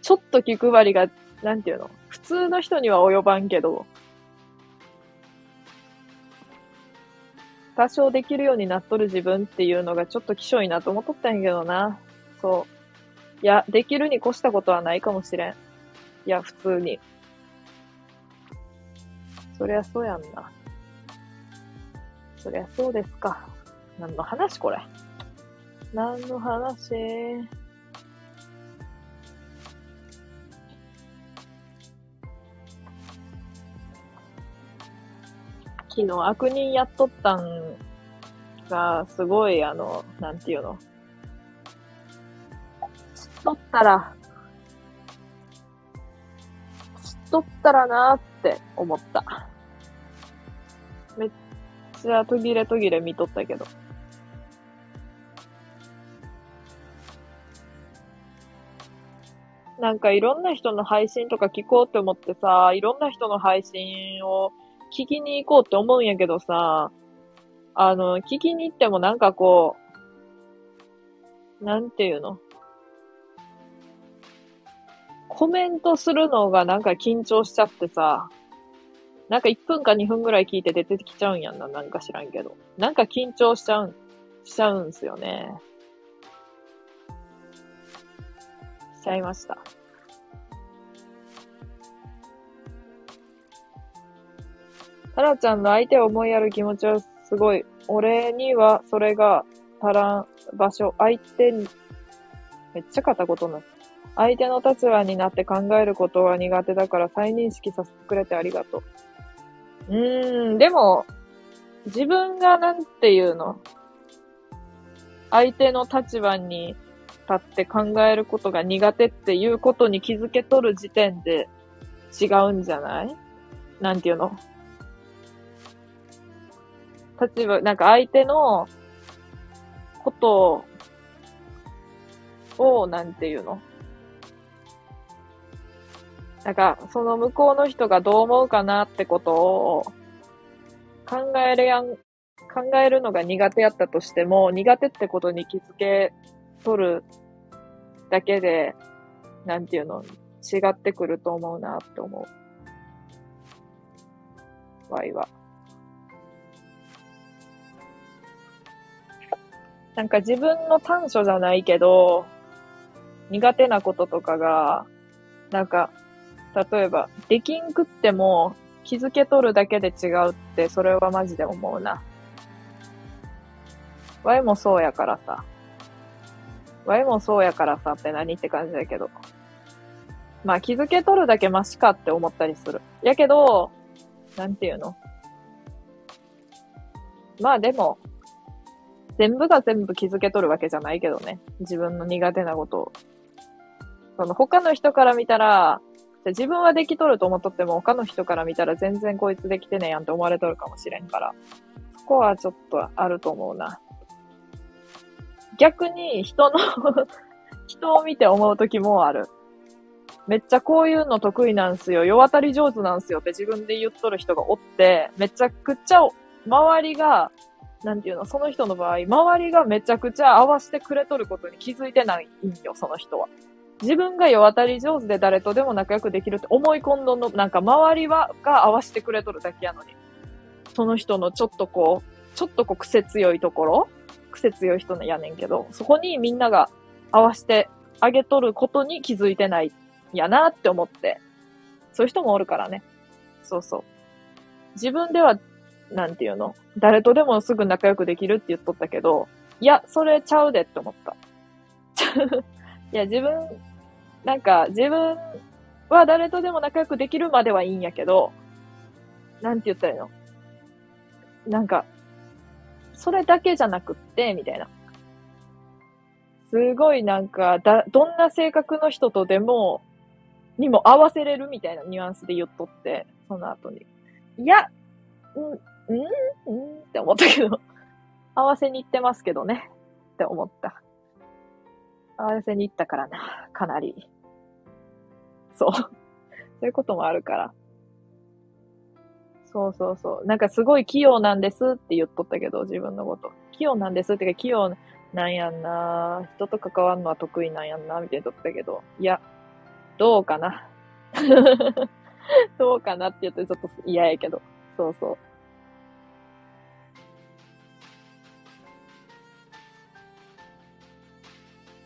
S1: ちょっと気配りが、なんていうの普通の人には及ばんけど、多少できるようになっとる自分っていうのがちょっと希少いなと思っとったんやけどな。そう。いや、できるに越したことはないかもしれん。いや、普通に。そりゃそうやんな。そりゃそうですか。何の話これ。何の話？昨日悪人やっとったんが、すごい、あの、なんていうの？知っとったら、知っとったらなーって思った。めっちゃ途切れ途切れ見とったけど。なんかいろんな人の配信とか聞こうって思ってさ、いろんな人の配信を聞きに行こうって思うんやけどさ、あの、聞きに行ってもなんかこう、なんていうの？コメントするのがなんか緊張しちゃってさ、なんか1分か2分ぐらい聞いて出てきちゃうんやんな、なんか知らんけど。なんか緊張しちゃうん、しちゃうんすよね。しちゃいました。タラちゃんの相手を思いやる気持ちはすごい。俺にはそれが足らん場所。相手に、めっちゃ片言な。相手の立場になって考えることは苦手だから再認識させてくれてありがとう。うーん、でも、自分がなんていうの？相手の立場に立って考えることが苦手っていうことに気づけとる時点で違うんじゃない？なんていうの？立場、なんか相手のことを、なんていうの？なんか、その向こうの人がどう思うかなってことを考えるやん、考えるのが苦手やったとしても、苦手ってことに気づけとるだけで、なんていうの、違ってくると思うなって思う。場合は。なんか自分の短所じゃないけど、苦手なこととかが、なんか、例えば、できんくっても気づけとるだけで違うって、それはマジで思うな。ワイもそうやからさ。ワイもそうやからさって何って感じだけど。まあ気づけとるだけマシかって思ったりする。やけど、なんていうの？まあでも、全部が全部気づけとるわけじゃないけどね。自分の苦手なことを。その他の人から見たら、じゃ自分はできとると思っとっても他の人から見たら全然こいつできてねえやんって思われとるかもしれんから。そこはちょっとあると思うな。逆に人の 人を見て思う時もある。めっちゃこういうの得意なんすよ。世渡り上手なんすよって自分で言っとる人がおって、めちゃくちゃ周りがなんていうの、その人の場合、周りがめちゃくちゃ合わせてくれとることに気づいてないんよ、その人は。自分が世渡り上手で誰とでも仲良くできるって思い込んどんの、なんか周りは、が合わせてくれとるだけやのに。その人のちょっとこう、ちょっとこう癖強いところ癖強い人やねんけど、そこにみんなが合わせてあげとることに気づいてないやなって思って。そういう人もおるからね。そうそう。自分ではなんていうの？誰とでもすぐ仲良くできるって言っとったけど、いや、それちゃうでって思った。いや、自分、なんか、自分は誰とでも仲良くできるまではいいんやけど、なんて言ったらいいの？なんか、それだけじゃなくって、みたいな。すごいなんか、だ、どんな性格の人とでも、にも合わせれるみたいなニュアンスで言っとって、その後に。いや、うん、うん？うん？って思ったけど、合わせに行ってますけどね。って思った。合わせに行ったからな、かなり。そう。そういうこともあるから。そうそうそう。なんかすごい器用なんですって言っとったけど、自分のこと。器用なんですってか、器用なんやんな人と関わるのは得意なんやんなみたいな言っとったけど、いや、どうかな。どうかなって言ってちょっと嫌やけど。そうそう。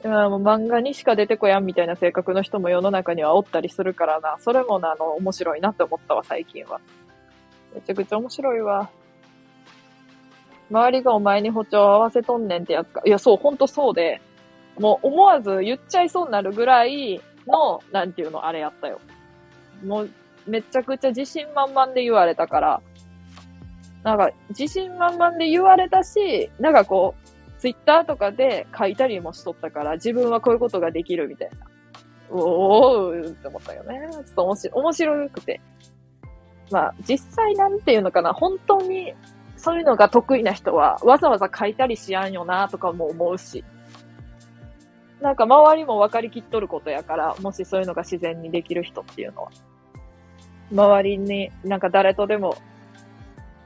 S1: もう漫画にしか出てこやんみたいな性格の人も世の中にはおったりするからな。それもな、あの、面白いなって思ったわ、最近は。めちゃくちゃ面白いわ。周りがお前に歩調合わせとんねんってやつか。いや、そう、ほんとそうで、もう思わず言っちゃいそうになるぐらいの、なんていうの、あれやったよ。もう、めちゃくちゃ自信満々で言われたから、なんか、自信満々で言われたし、なんかこう、ツイッターとかで書いたりもしとったから、自分はこういうことができるみたいな。おーって思ったよね。ちょっと面白面白くて。まあ、実際なんていうのかな、本当にそういうのが得意な人は、わざわざ書いたりしやんよな、とかも思うし。なんか周りも分かりきっとることやから、もしそういうのが自然にできる人っていうのは。周りに、なんか誰とでも、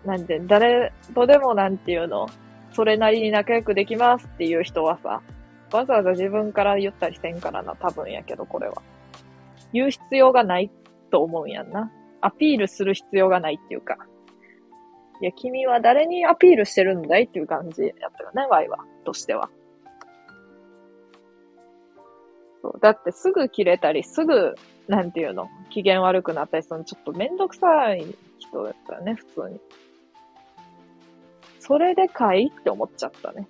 S1: なんて、誰とでもなんていうの、それなりに仲良くできますっていう人はさ、わざわざ自分から言ったりせんからな、多分やけど、これは。言う必要がないと思うんやんな。アピールする必要がないっていうか。いや、君は誰にアピールしてるんだいっていう感じやったよね、ワイは、としては。そう。だってすぐ切れたり、すぐ、なんていうの、機嫌悪くなったりするの、ちょっとめんどくさい人だったよね、普通に。それでかいって思っちゃったね。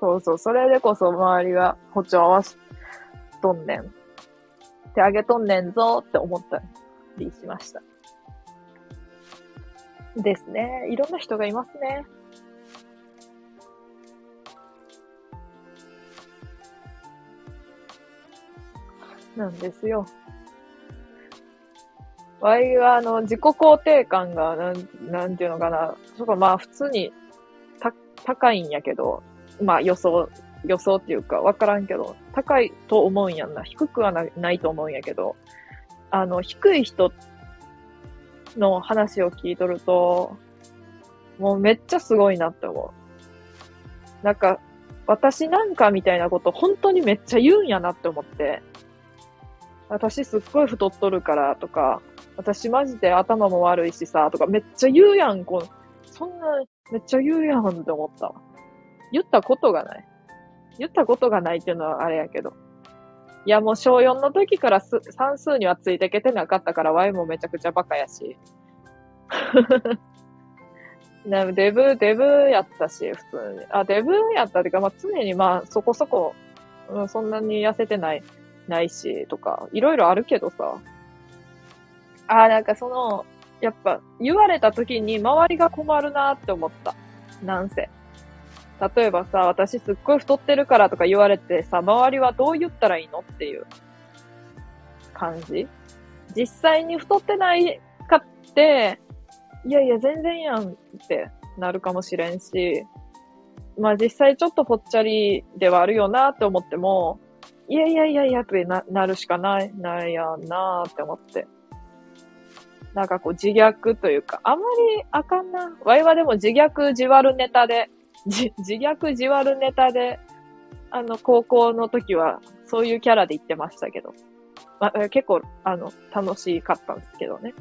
S1: そうそう、それでこそ周りが歩調合わすとんねん。手上げとんねんぞって思ったりしました。ですね。いろんな人がいますね。なんですよ。わいは、あの、自己肯定感が、なん、なんていうのかな。ちょっとまあ、普通に、た、高いんやけど、まあ、予想、予想っていうか、わからんけど、高いと思うんやんな。低くはなないと思うんやけど、あの、低い人の話を聞いとると、もうめっちゃすごいなって思う。なんか、私なんかみたいなこと本当にめっちゃ言うんやなって思って。私すっごい太っとるからとか、私マジで頭も悪いしさ、とかめっちゃ言うやん、こそんな、めっちゃ言うやんって思ったわ言ったことがない。言ったことがないっていうのはあれやけど。いや、もう小4の時から算数にはついていけてなかったから、Y もめちゃくちゃバカやし。ね、デブ、デブやったし、普通に。あ、デブやったっていうか、まあ常にまあそこそこ、うん、そんなに痩せてない、ないし、とか、いろいろあるけどさ。ああ、なんかその、やっぱ言われた時に周りが困るなって思った。なんせ。例えばさ、私すっごい太ってるからとか言われてさ、周りはどう言ったらいいのっていう感じ実際に太ってないかって、いやいや全然やんってなるかもしれんし、まあ実際ちょっとぽっちゃりではあるよなって思っても、いやいやいやいやってななるしかない、ないやんなって思って。なんかこう自虐というか、あまりあかんな。わいはでも自虐自悪ネタで、自虐自悪ネタで、あの、高校の時は、そういうキャラで言ってましたけど。まあ、結構、あの、楽しかったんですけどね。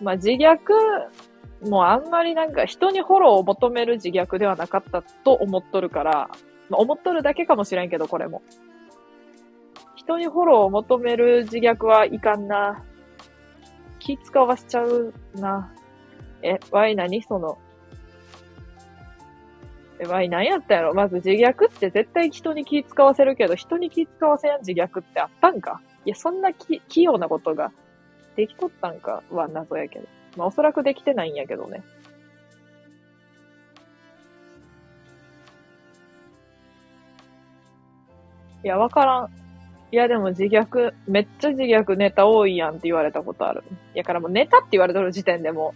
S1: まあ、自虐、もうあんまりなんか人にフォローを求める自虐ではなかったと思っとるから、まあ、思っとるだけかもしれんけど、これも。人にフォローを求める自虐はいかんな。気使わしちゃうな。え、ワイ何その、え、ワイ何やったやろ？まず自虐って絶対人に気使わせるけど、人に気使わせやん自虐ってあったんか？いや、そんな器用なことができとったんか？は謎やけど。まあ、おそらくできてないんやけどね。いや、わからん。いや、でも自虐、めっちゃ自虐ネタ多いやんって言われたことある。いやからもうネタって言われとる時点でも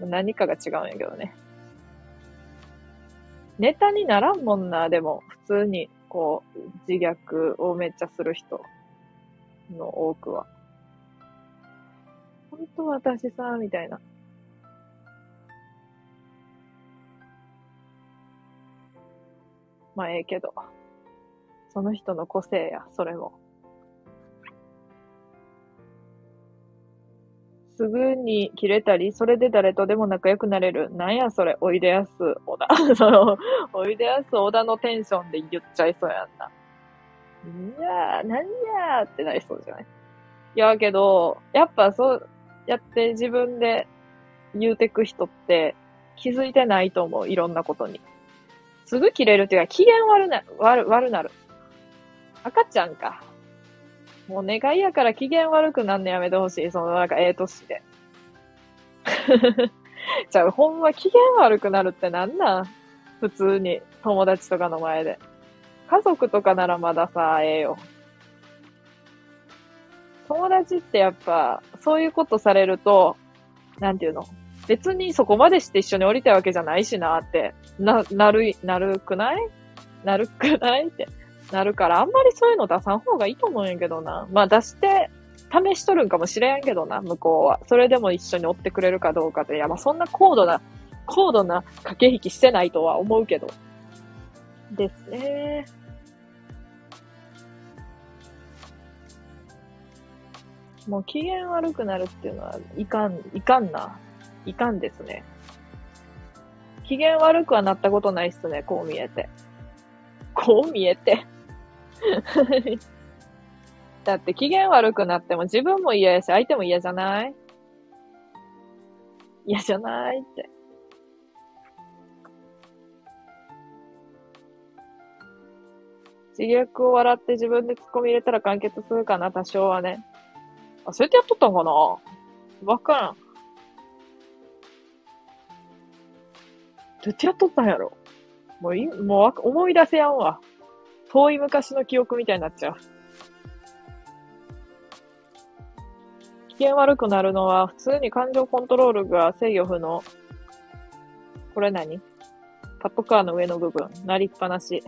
S1: う、何かが違うんやけどね。ネタにならんもんな、でも、普通に、こう、自虐をめっちゃする人。の多くは。本当私さ、みたいな。まあええけど。その人の個性や、それも。すぐに切れたり、それで誰とでも仲良くなれる。なんやそれ、おいでやす小田。その、おいでやす小田のテンションで言っちゃいそうやんな。いやー、なんやーってなりそうじゃない？いやけど、やっぱそうやって自分で言うてく人って気づいてないと思う、いろんなことに。すぐ切れるっていうか、機嫌悪な、悪、悪なる。赤ちゃんか。もう願いやから機嫌悪くなんのやめてほしい。そのなんかええ年で。じゃあほんま機嫌悪くなるってなんなん？普通に友達とかの前で。家族とかならまださ、ええよ。友達ってやっぱ、そういうことされると、なんていうの？別にそこまでして一緒に降りたいわけじゃないしなって、な、なる、なるくない？なるくない？ってなるから、あんまりそういうの出さん方がいいと思うんやけどな。まあ出して、試しとるんかもしれんけどな、向こうは。それでも一緒に追ってくれるかどうかって、いや、まあそんな高度な、高度な駆け引きしてないとは思うけど。ですね。もう機嫌悪くなるっていうのはいかん、いかんな。いかんですね。機嫌悪くはなったことないっすね、こう見えて。こう見えて。だって機嫌悪くなっても自分も嫌やし、相手も嫌じゃない？嫌じゃないって。自虐を笑って自分で突っ込み入れたら完結するかな、多少はね。あ、そうやってやっとったんかな？わからん。どうやってやっとったんやろ？もうい、もう思い出せやんわ。遠い昔の記憶みたいになっちゃう。機嫌悪くなるのは、普通に感情コントロールが制御不能。これ何？パトカーの上の部分。なりっぱなし。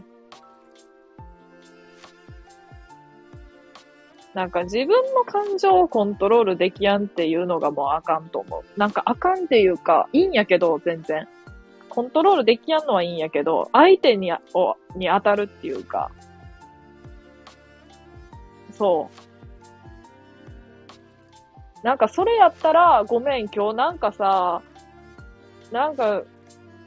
S1: なんか自分の感情をコントロールできやんっていうのがもうあかんと思う。なんかあかんっていうか、いいんやけど、全然。コントロールできやんのはいいんやけど、相手に、お、に当たるっていうか、そう。なんかそれやったら、ごめん、今日なんかさ、なんか、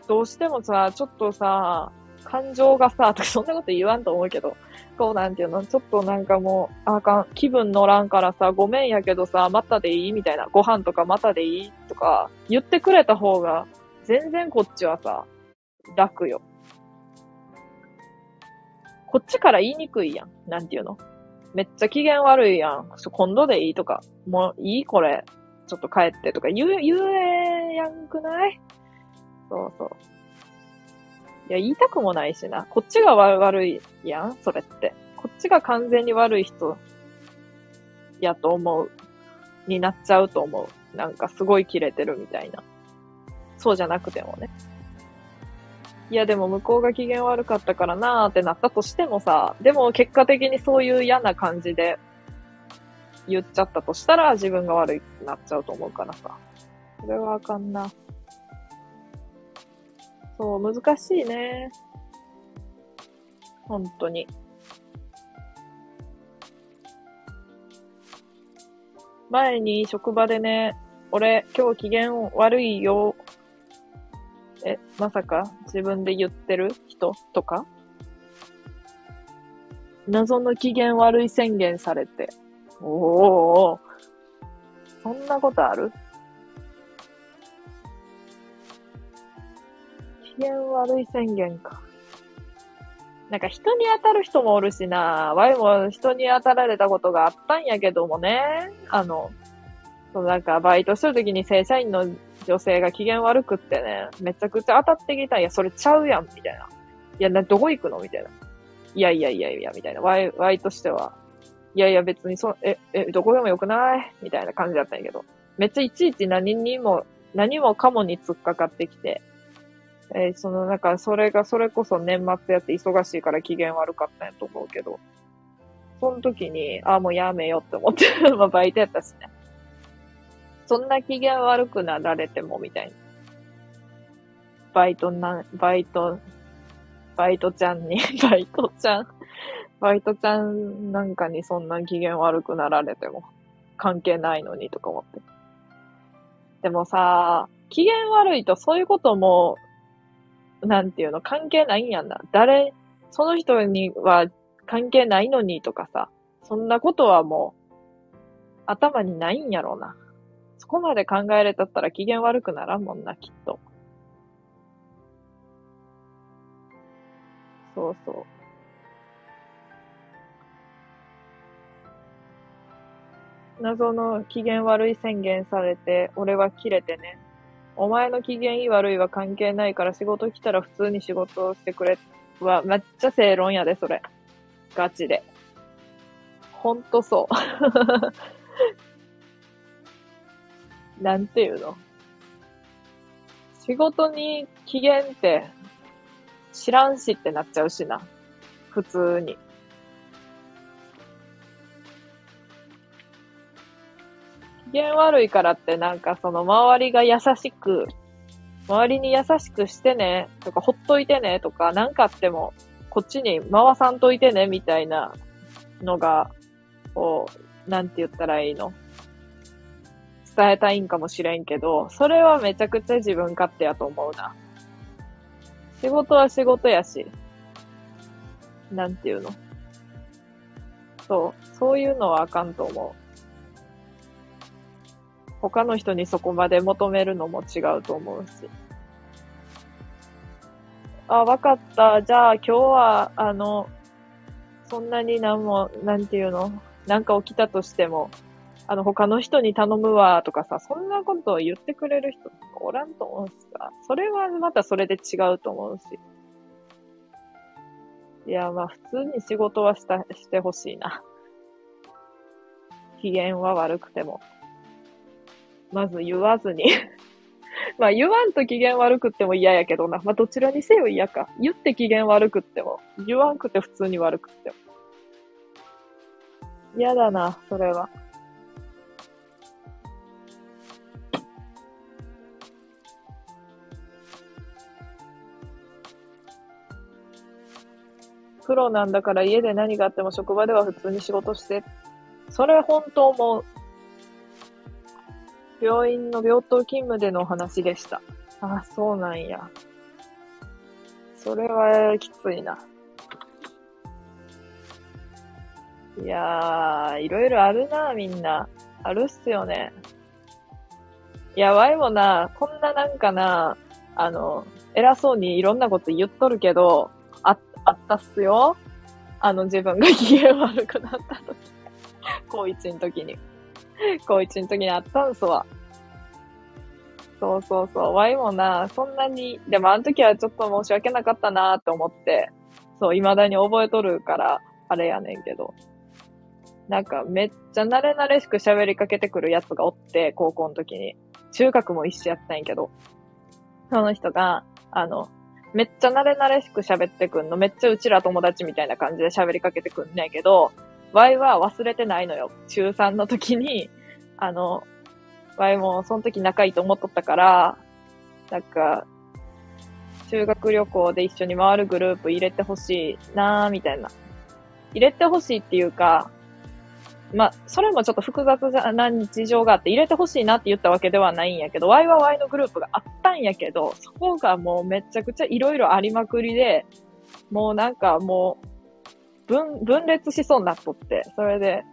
S1: どうしてもさ、ちょっとさ、感情がさ、と かそんなこと言わんと思うけど、こうなんていうの、ちょっとなんかもう、あかん、気分乗らんからさ、ごめんやけどさ、またでいい？みたいな、ご飯とかまたでいい？とか、言ってくれた方が、全然こっちはさ、楽よ。こっちから言いにくいやん。なんていうの？めっちゃ機嫌悪いやん。今度でいいとか、もういいこれ。ちょっと帰ってとか言え、言えやんくない？そうそう。いや、言いたくもないしな。こっちが悪いやんそれって。こっちが完全に悪い人やと思う。になっちゃうと思う。なんかすごいキレてるみたいな。そうじゃなくてもね。いやでも向こうが機嫌悪かったからなーってなったとしてもさ、でも結果的にそういう嫌な感じで言っちゃったとしたら自分が悪くなっちゃうと思うからさ。それはあかんな。そう、難しいね。本当に。前に職場でね、俺今日機嫌悪いよえ、まさか自分で言ってる人とか？謎の機嫌悪い宣言されて。おおそんなことある？機嫌悪い宣言か。なんか人に当たる人もおるしな、ワイも人に当たられたことがあったんやけどもね、あの、そうなんかバイトするときに正社員の女性が機嫌悪くってね、めちゃくちゃ当たってきたんや、それちゃうやん、みたいな。いや、な、どこ行くの？みたいな。いやいやいやいや、みたいな。ワイ、ワイとしては、いやいや別にそ、え、え、どこでもよくない？みたいな感じだったんやけど。めっちゃいちいち何にも、何もかもに突っかかってきて、えー、その、なんか、それが、それこそ年末やって忙しいから機嫌悪かったんやと思うけど、その時に、あ、もうやめようって思って、まあバイトやったしね。そんな機嫌悪くなられても、みたいな。バイトな、バイト、バイトちゃんに、バイトちゃん、バイトちゃんなんかにそんな機嫌悪くなられても関係ないのにとか思って。でもさ、機嫌悪いとそういうことも、なんていうの、関係ないんやんな。誰、その人には関係ないのにとかさ、そんなことはもう、頭にないんやろうな。そこまで考えれたったら機嫌悪くならんもんな、きっと。そうそう。謎の機嫌悪い宣言されて、俺は切れてね。お前の機嫌いい悪いは関係ないから仕事来たら普通に仕事をしてくれは、めっちゃ正論やで、それ。ガチで。ほんとそう。なんていうの？仕事に機嫌って知らんしってなっちゃうしな。普通に。機嫌悪いからってなんかその周りが優しく、周りに優しくしてねとかほっといてねとかなんかあってもこっちに回さんといてねみたいなのが、こう、なんて言ったらいいの？伝えたいんかもしれんけど、それはめちゃくちゃ自分勝手やと思うな。仕事は仕事やし、なんていうの？そう、そういうのはあかんと思う。他の人にそこまで求めるのも違うと思うし。あ、わかった。じゃあ今日は、あの、そんなになんも、なんていうの？なんか起きたとしても、あの、他の人に頼むわ、とかさ、そんなことを言ってくれる人おらんと思うしさ、それはまたそれで違うと思うし。いや、まあ普通に仕事はした、してほしいな。機嫌は悪くても。まず言わずに まあ言わんと機嫌悪くっても嫌やけどな。まあどちらにせよ嫌か。言って機嫌悪くっても。言わんくて普通に悪くっても。嫌だな、それは。プロなんだから家で何があっても職場では普通に仕事して。それ本当思う。病院の病棟勤務での話でした。あ、そうなんや。それはきついな。いやー、いろいろあるな、みんな。あるっすよね。いや、ワイもな、こんななんかな、あの、偉そうにいろんなこと言っとるけど、あ、ったっすよ。あの、自分が機嫌悪くなった時。高一の時に。高一の時にあったんすわ。そうそうそう。ワイもな、そんなに、でもあの時はちょっと申し訳なかったなって思って、そう、未だに覚えとるから、あれやねんけど。なんかめっちゃ慣れ慣れしく喋りかけてくるやつがおって、高校の時に。中学も一緒やったんやけど。その人が、あの、めっちゃ慣れ慣れしく喋ってくんの。めっちゃうちら友達みたいな感じで喋りかけてくんねんけど、ワイは忘れてないのよ。中3の時に、あの、ワイもその時仲いいと思っとったから、なんか、修学旅行で一緒に回るグループ入れてほしいなーみたいな。入れてほしいっていうか、まあ、それもちょっと複雑な日常があって、入れてほしいなって言ったわけではないんやけど、ワイはワイのグループがあったんやけど、そこがもうめちゃくちゃいろいろありまくりで、もうなんかもう、分、分裂しそうになっとって、それで、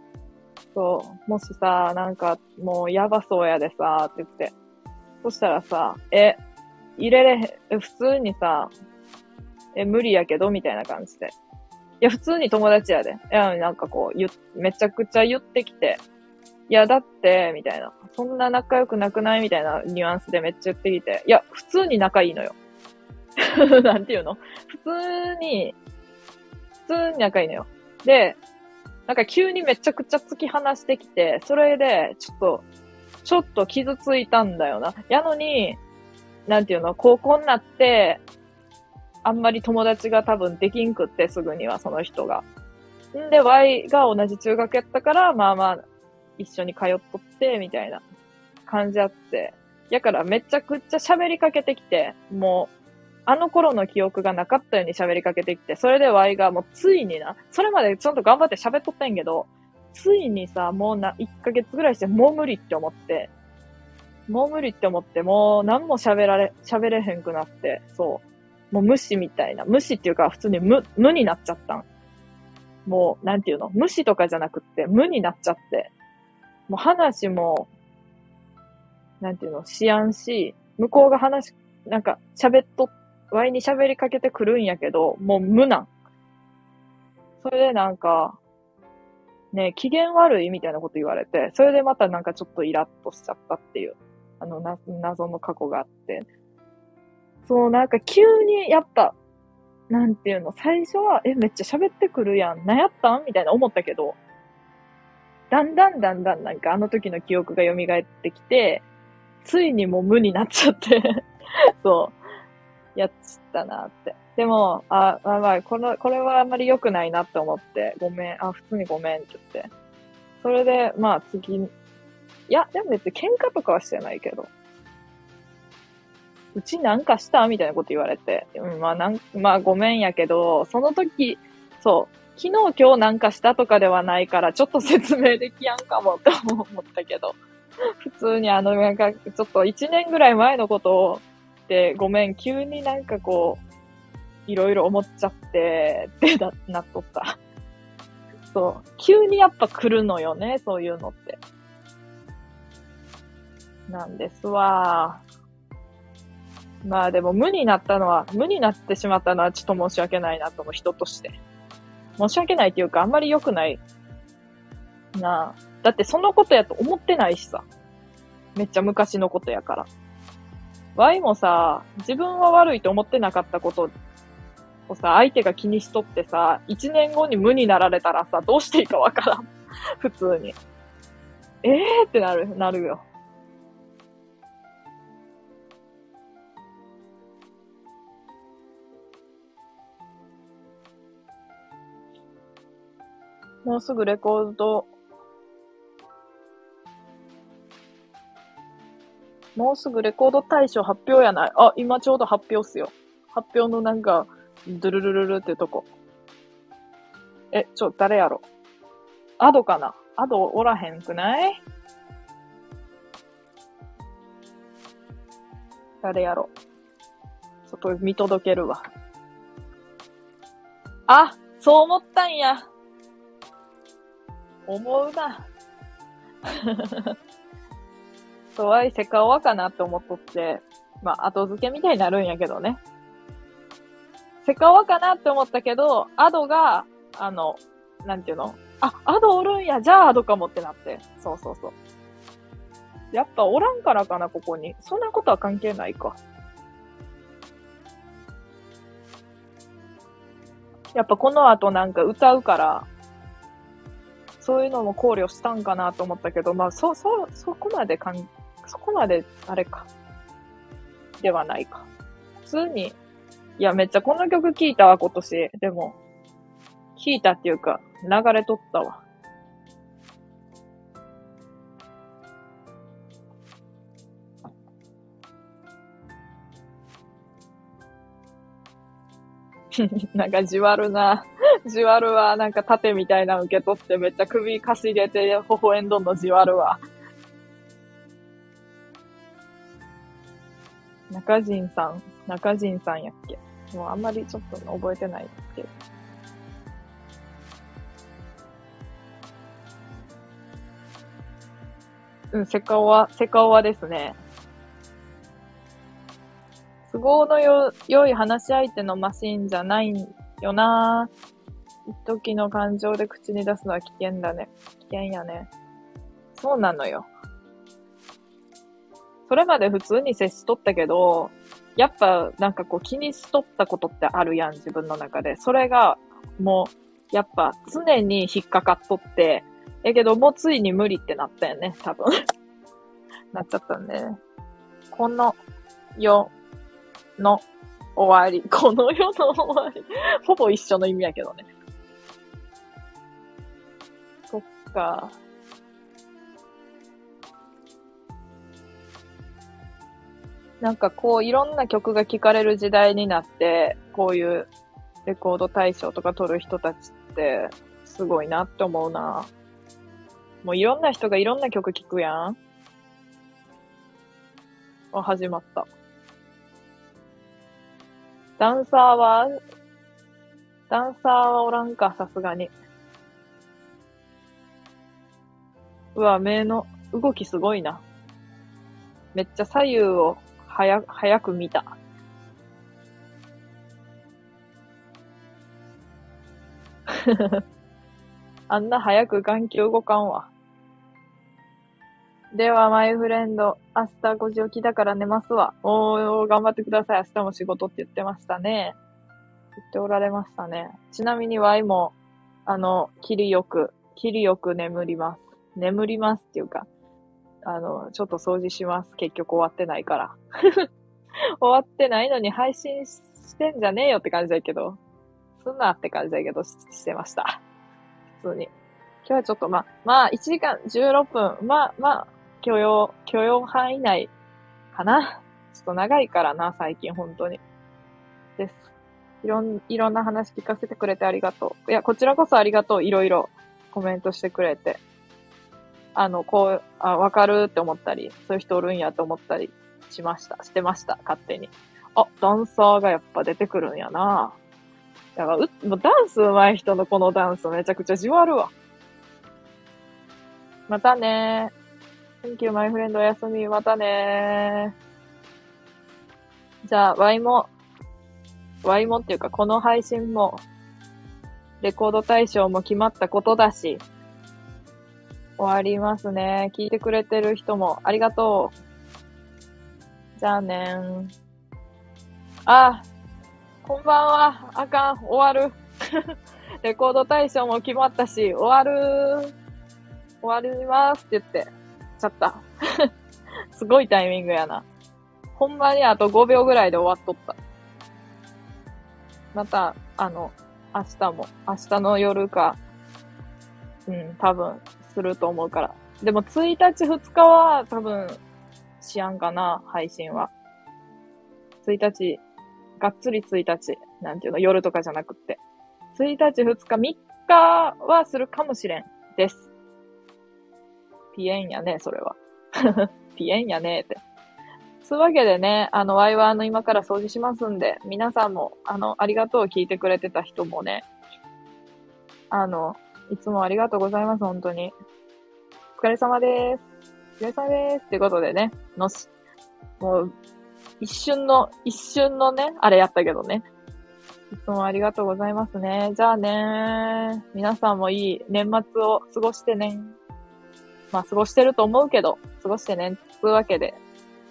S1: そう、もしさ、なんかもうやばそうやでさ、って言って。そしたらさ、え、入れれへん、普通にさ、え、無理やけどみたいな感じで。いや、普通に友達やで。いや、なんかこう、ゆ、めちゃくちゃ言ってきて、いや、だって、みたいな。そんな仲良くなくない？みたいなニュアンスでめっちゃ言ってきて。いや、普通に仲いいのよ。なんていうの？普通に、普通に仲いいのよ。で、なんか急にめちゃくちゃ突き放してきて、それで、ちょっと、ちょっと傷ついたんだよな。やのに、なんていうの、高校になって、あんまり友達が多分できんくって、すぐには、その人が。んで、Y が同じ中学やったから、まあまあ、一緒に通っとって、みたいな感じあって。やからめちゃくちゃ喋りかけてきて、もう、あの頃の記憶がなかったように喋りかけてきて、それで Y がもうついにな、それまでちゃんと頑張って喋っとったんやけど、ついにさ、もうな、1ヶ月ぐらいしてもう無理って思って、もう無理って思って、もう何も喋られ、喋れへんくなって、そう。もう無視みたいな。無視っていうか普通に無、無になっちゃったん。もう、なんていうの？無視とかじゃなくって、無になっちゃって。もう話も、なんていうの？しやんし、向こうが話、なんか喋っと、ワイに喋りかけてくるんやけど、もう無なん。それでなんか、ね、機嫌悪いみたいなこと言われて、それでまたなんかちょっとイラッとしちゃったっていう。あの、な、謎の過去があって。そう、なんか急に、やっぱ、なんていうの、最初は、え、めっちゃ喋ってくるやん。何やったんみたいな思ったけど、だんだんだんだんなんかあの時の記憶が蘇ってきて、ついにもう無になっちゃって そう、やっちったなって。でも、あ、まあまあ、この、これはあんまり良くないなって思って、ごめん、あ、普通にごめんって言って。それで、まあ次、いや、でも別に喧嘩とかはしてないけど。うちなんかしたみたいなこと言われて。うん、まあなん、まあごめんやけど、その時、そう、昨日今日なんかしたとかではないから、ちょっと説明できやんかもって思ったけど。普通にあの、なんか、ちょっと1年ぐらい前のことを、で、ごめん、急になんかこう、いろいろ思っちゃって、ってな、なっとった。そう。急にやっぱ来るのよね、そういうのって。なんですわ。まあでも無になったのは、無になってしまったのはちょっと申し訳ないなと思う、人として。申し訳ないっていうか、あんまり良くないなあ。だってそのことやと思ってないしさ。めっちゃ昔のことやから。Y もさ、自分は悪いと思ってなかったことをさ、相手が気にしとってさ、一年後に無になられたらさ、どうしていいかわからん。普通に。ええーってなる、なるよ。もうすぐレコード、もうすぐレコード大賞発表やない。あ、今ちょうど発表っすよ。発表のなんか、ドゥルルルルってとこ。え、ちょ、誰やろ？アドかな？アドおらへんくない？誰やろ？外見届けるわ。あ、そう思ったんや。思うな。とはいセカオワかなって思っとって、まあ、後付けみたいになるんやけどね。セカオワかなって思ったけど、アドが、あの、なんていうの？あ、アドおるんや、じゃあアドかもってなって。そうそうそう。やっぱおらんからかな、ここに。そんなことは関係ないか。やっぱこの後なんか歌うから、そういうのも考慮したんかなと思ったけど、まあ、そ、そ、そこまでかん、そこまで、あれか。ではないか。普通に、いや、めっちゃこの曲聴いたわ、今年。でも、聴いたっていうか、流れとったわ。なんかじわるな。じわるわ。なんか盾みたいなの受け取ってめっちゃ首かしげて微笑んどんのじわるわ。中陣さん、中陣さんやっけもうあんまりちょっと覚えてないけど。うん、セカオワ、セカオワですね。都合のよ、良い話し相手のマシンじゃないよな一時の感情で口に出すのは危険だね。危険やね。そうなのよ。それまで普通に接しとったけど、やっぱなんかこう気にしとったことってあるやん、自分の中で。それがもう、やっぱ常に引っかかっとって、えけどもうついに無理ってなったよね、多分。なっちゃったんで、この世の終わり。この世の終わり。ほぼ一緒の意味やけどね。そっか。なんかこういろんな曲が聴かれる時代になって、こういうレコード大賞とか取る人たちってすごいなって思うな。もういろんな人がいろんな曲聴くやん。あ、始まった。ダンサーは、ダンサーはおらんか、さすがに。うわ、目の動きすごいな。めっちゃ左右を早、早く見た。あんな早く眼球動かんわ。では、マイフレンド、明日5時起きだから寝ますわ。おー、頑張ってください。明日も仕事って言ってましたね。言っておられましたね。ちなみに Y も、あの、切りよく、切りよく眠ります。眠りますっていうか、あの、ちょっと掃除します。結局終わってないから。終わってないのに配信してんじゃねえよって感じだけど、すんなって感じだけど、ししてました。普通に。今日はちょっとまあ、まあ、1時間16分、まあ、まあ、許容、許容範囲内かな。ちょっと長いからな、最近、本当に。です。いろん、いろんな話聞かせてくれてありがとう。いや、こちらこそありがとう。いろいろコメントしてくれて。あの、こう、あ、わかるって思ったり、そういう人おるんやと思ったりしました。してました、勝手に。あ、ダンサーがやっぱ出てくるんやな。だから、う、もうダンス上手い人のこのダンスめちゃくちゃじわるわ。またね。Thank you, my friend. おやすみ。またねー。じゃあ、Y も、Y もっていうか、この配信も、レコード大賞も決まったことだし、終わりますね。聞いてくれてる人もありがとう。じゃあねー。あ、こんばんは。あかん。終わる。レコード大賞も決まったし、終わる。終わりますって言って、ちゃった。すごいタイミングやな。ほんまにあと5秒ぐらいで終わっとった。また、あの、明日も、明日の夜か、うん、多分、すると思うから。でも、1日2日は、多分、しやんかな、配信は。1日、がっつり1日、なんていうの、夜とかじゃなくって。1日2日、3日はするかもしれん。です。ピエンやね、それは。ピエンやね、って。そういうわけでね、あの、ワイワーの今から掃除しますんで、皆さんも、あの、ありがとう聞いてくれてた人もね、あの、いつもありがとうございます、本当に。お疲れ様です。お疲れ様です。ってことでね、のし、もう、一瞬の、一瞬のね、あれやったけどね。いつもありがとうございますね。じゃあね皆さんもいい年末を過ごしてね。まあ、過ごしてると思うけど、過ごしてね。つうわけで。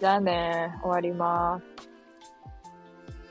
S1: じゃあね終わります。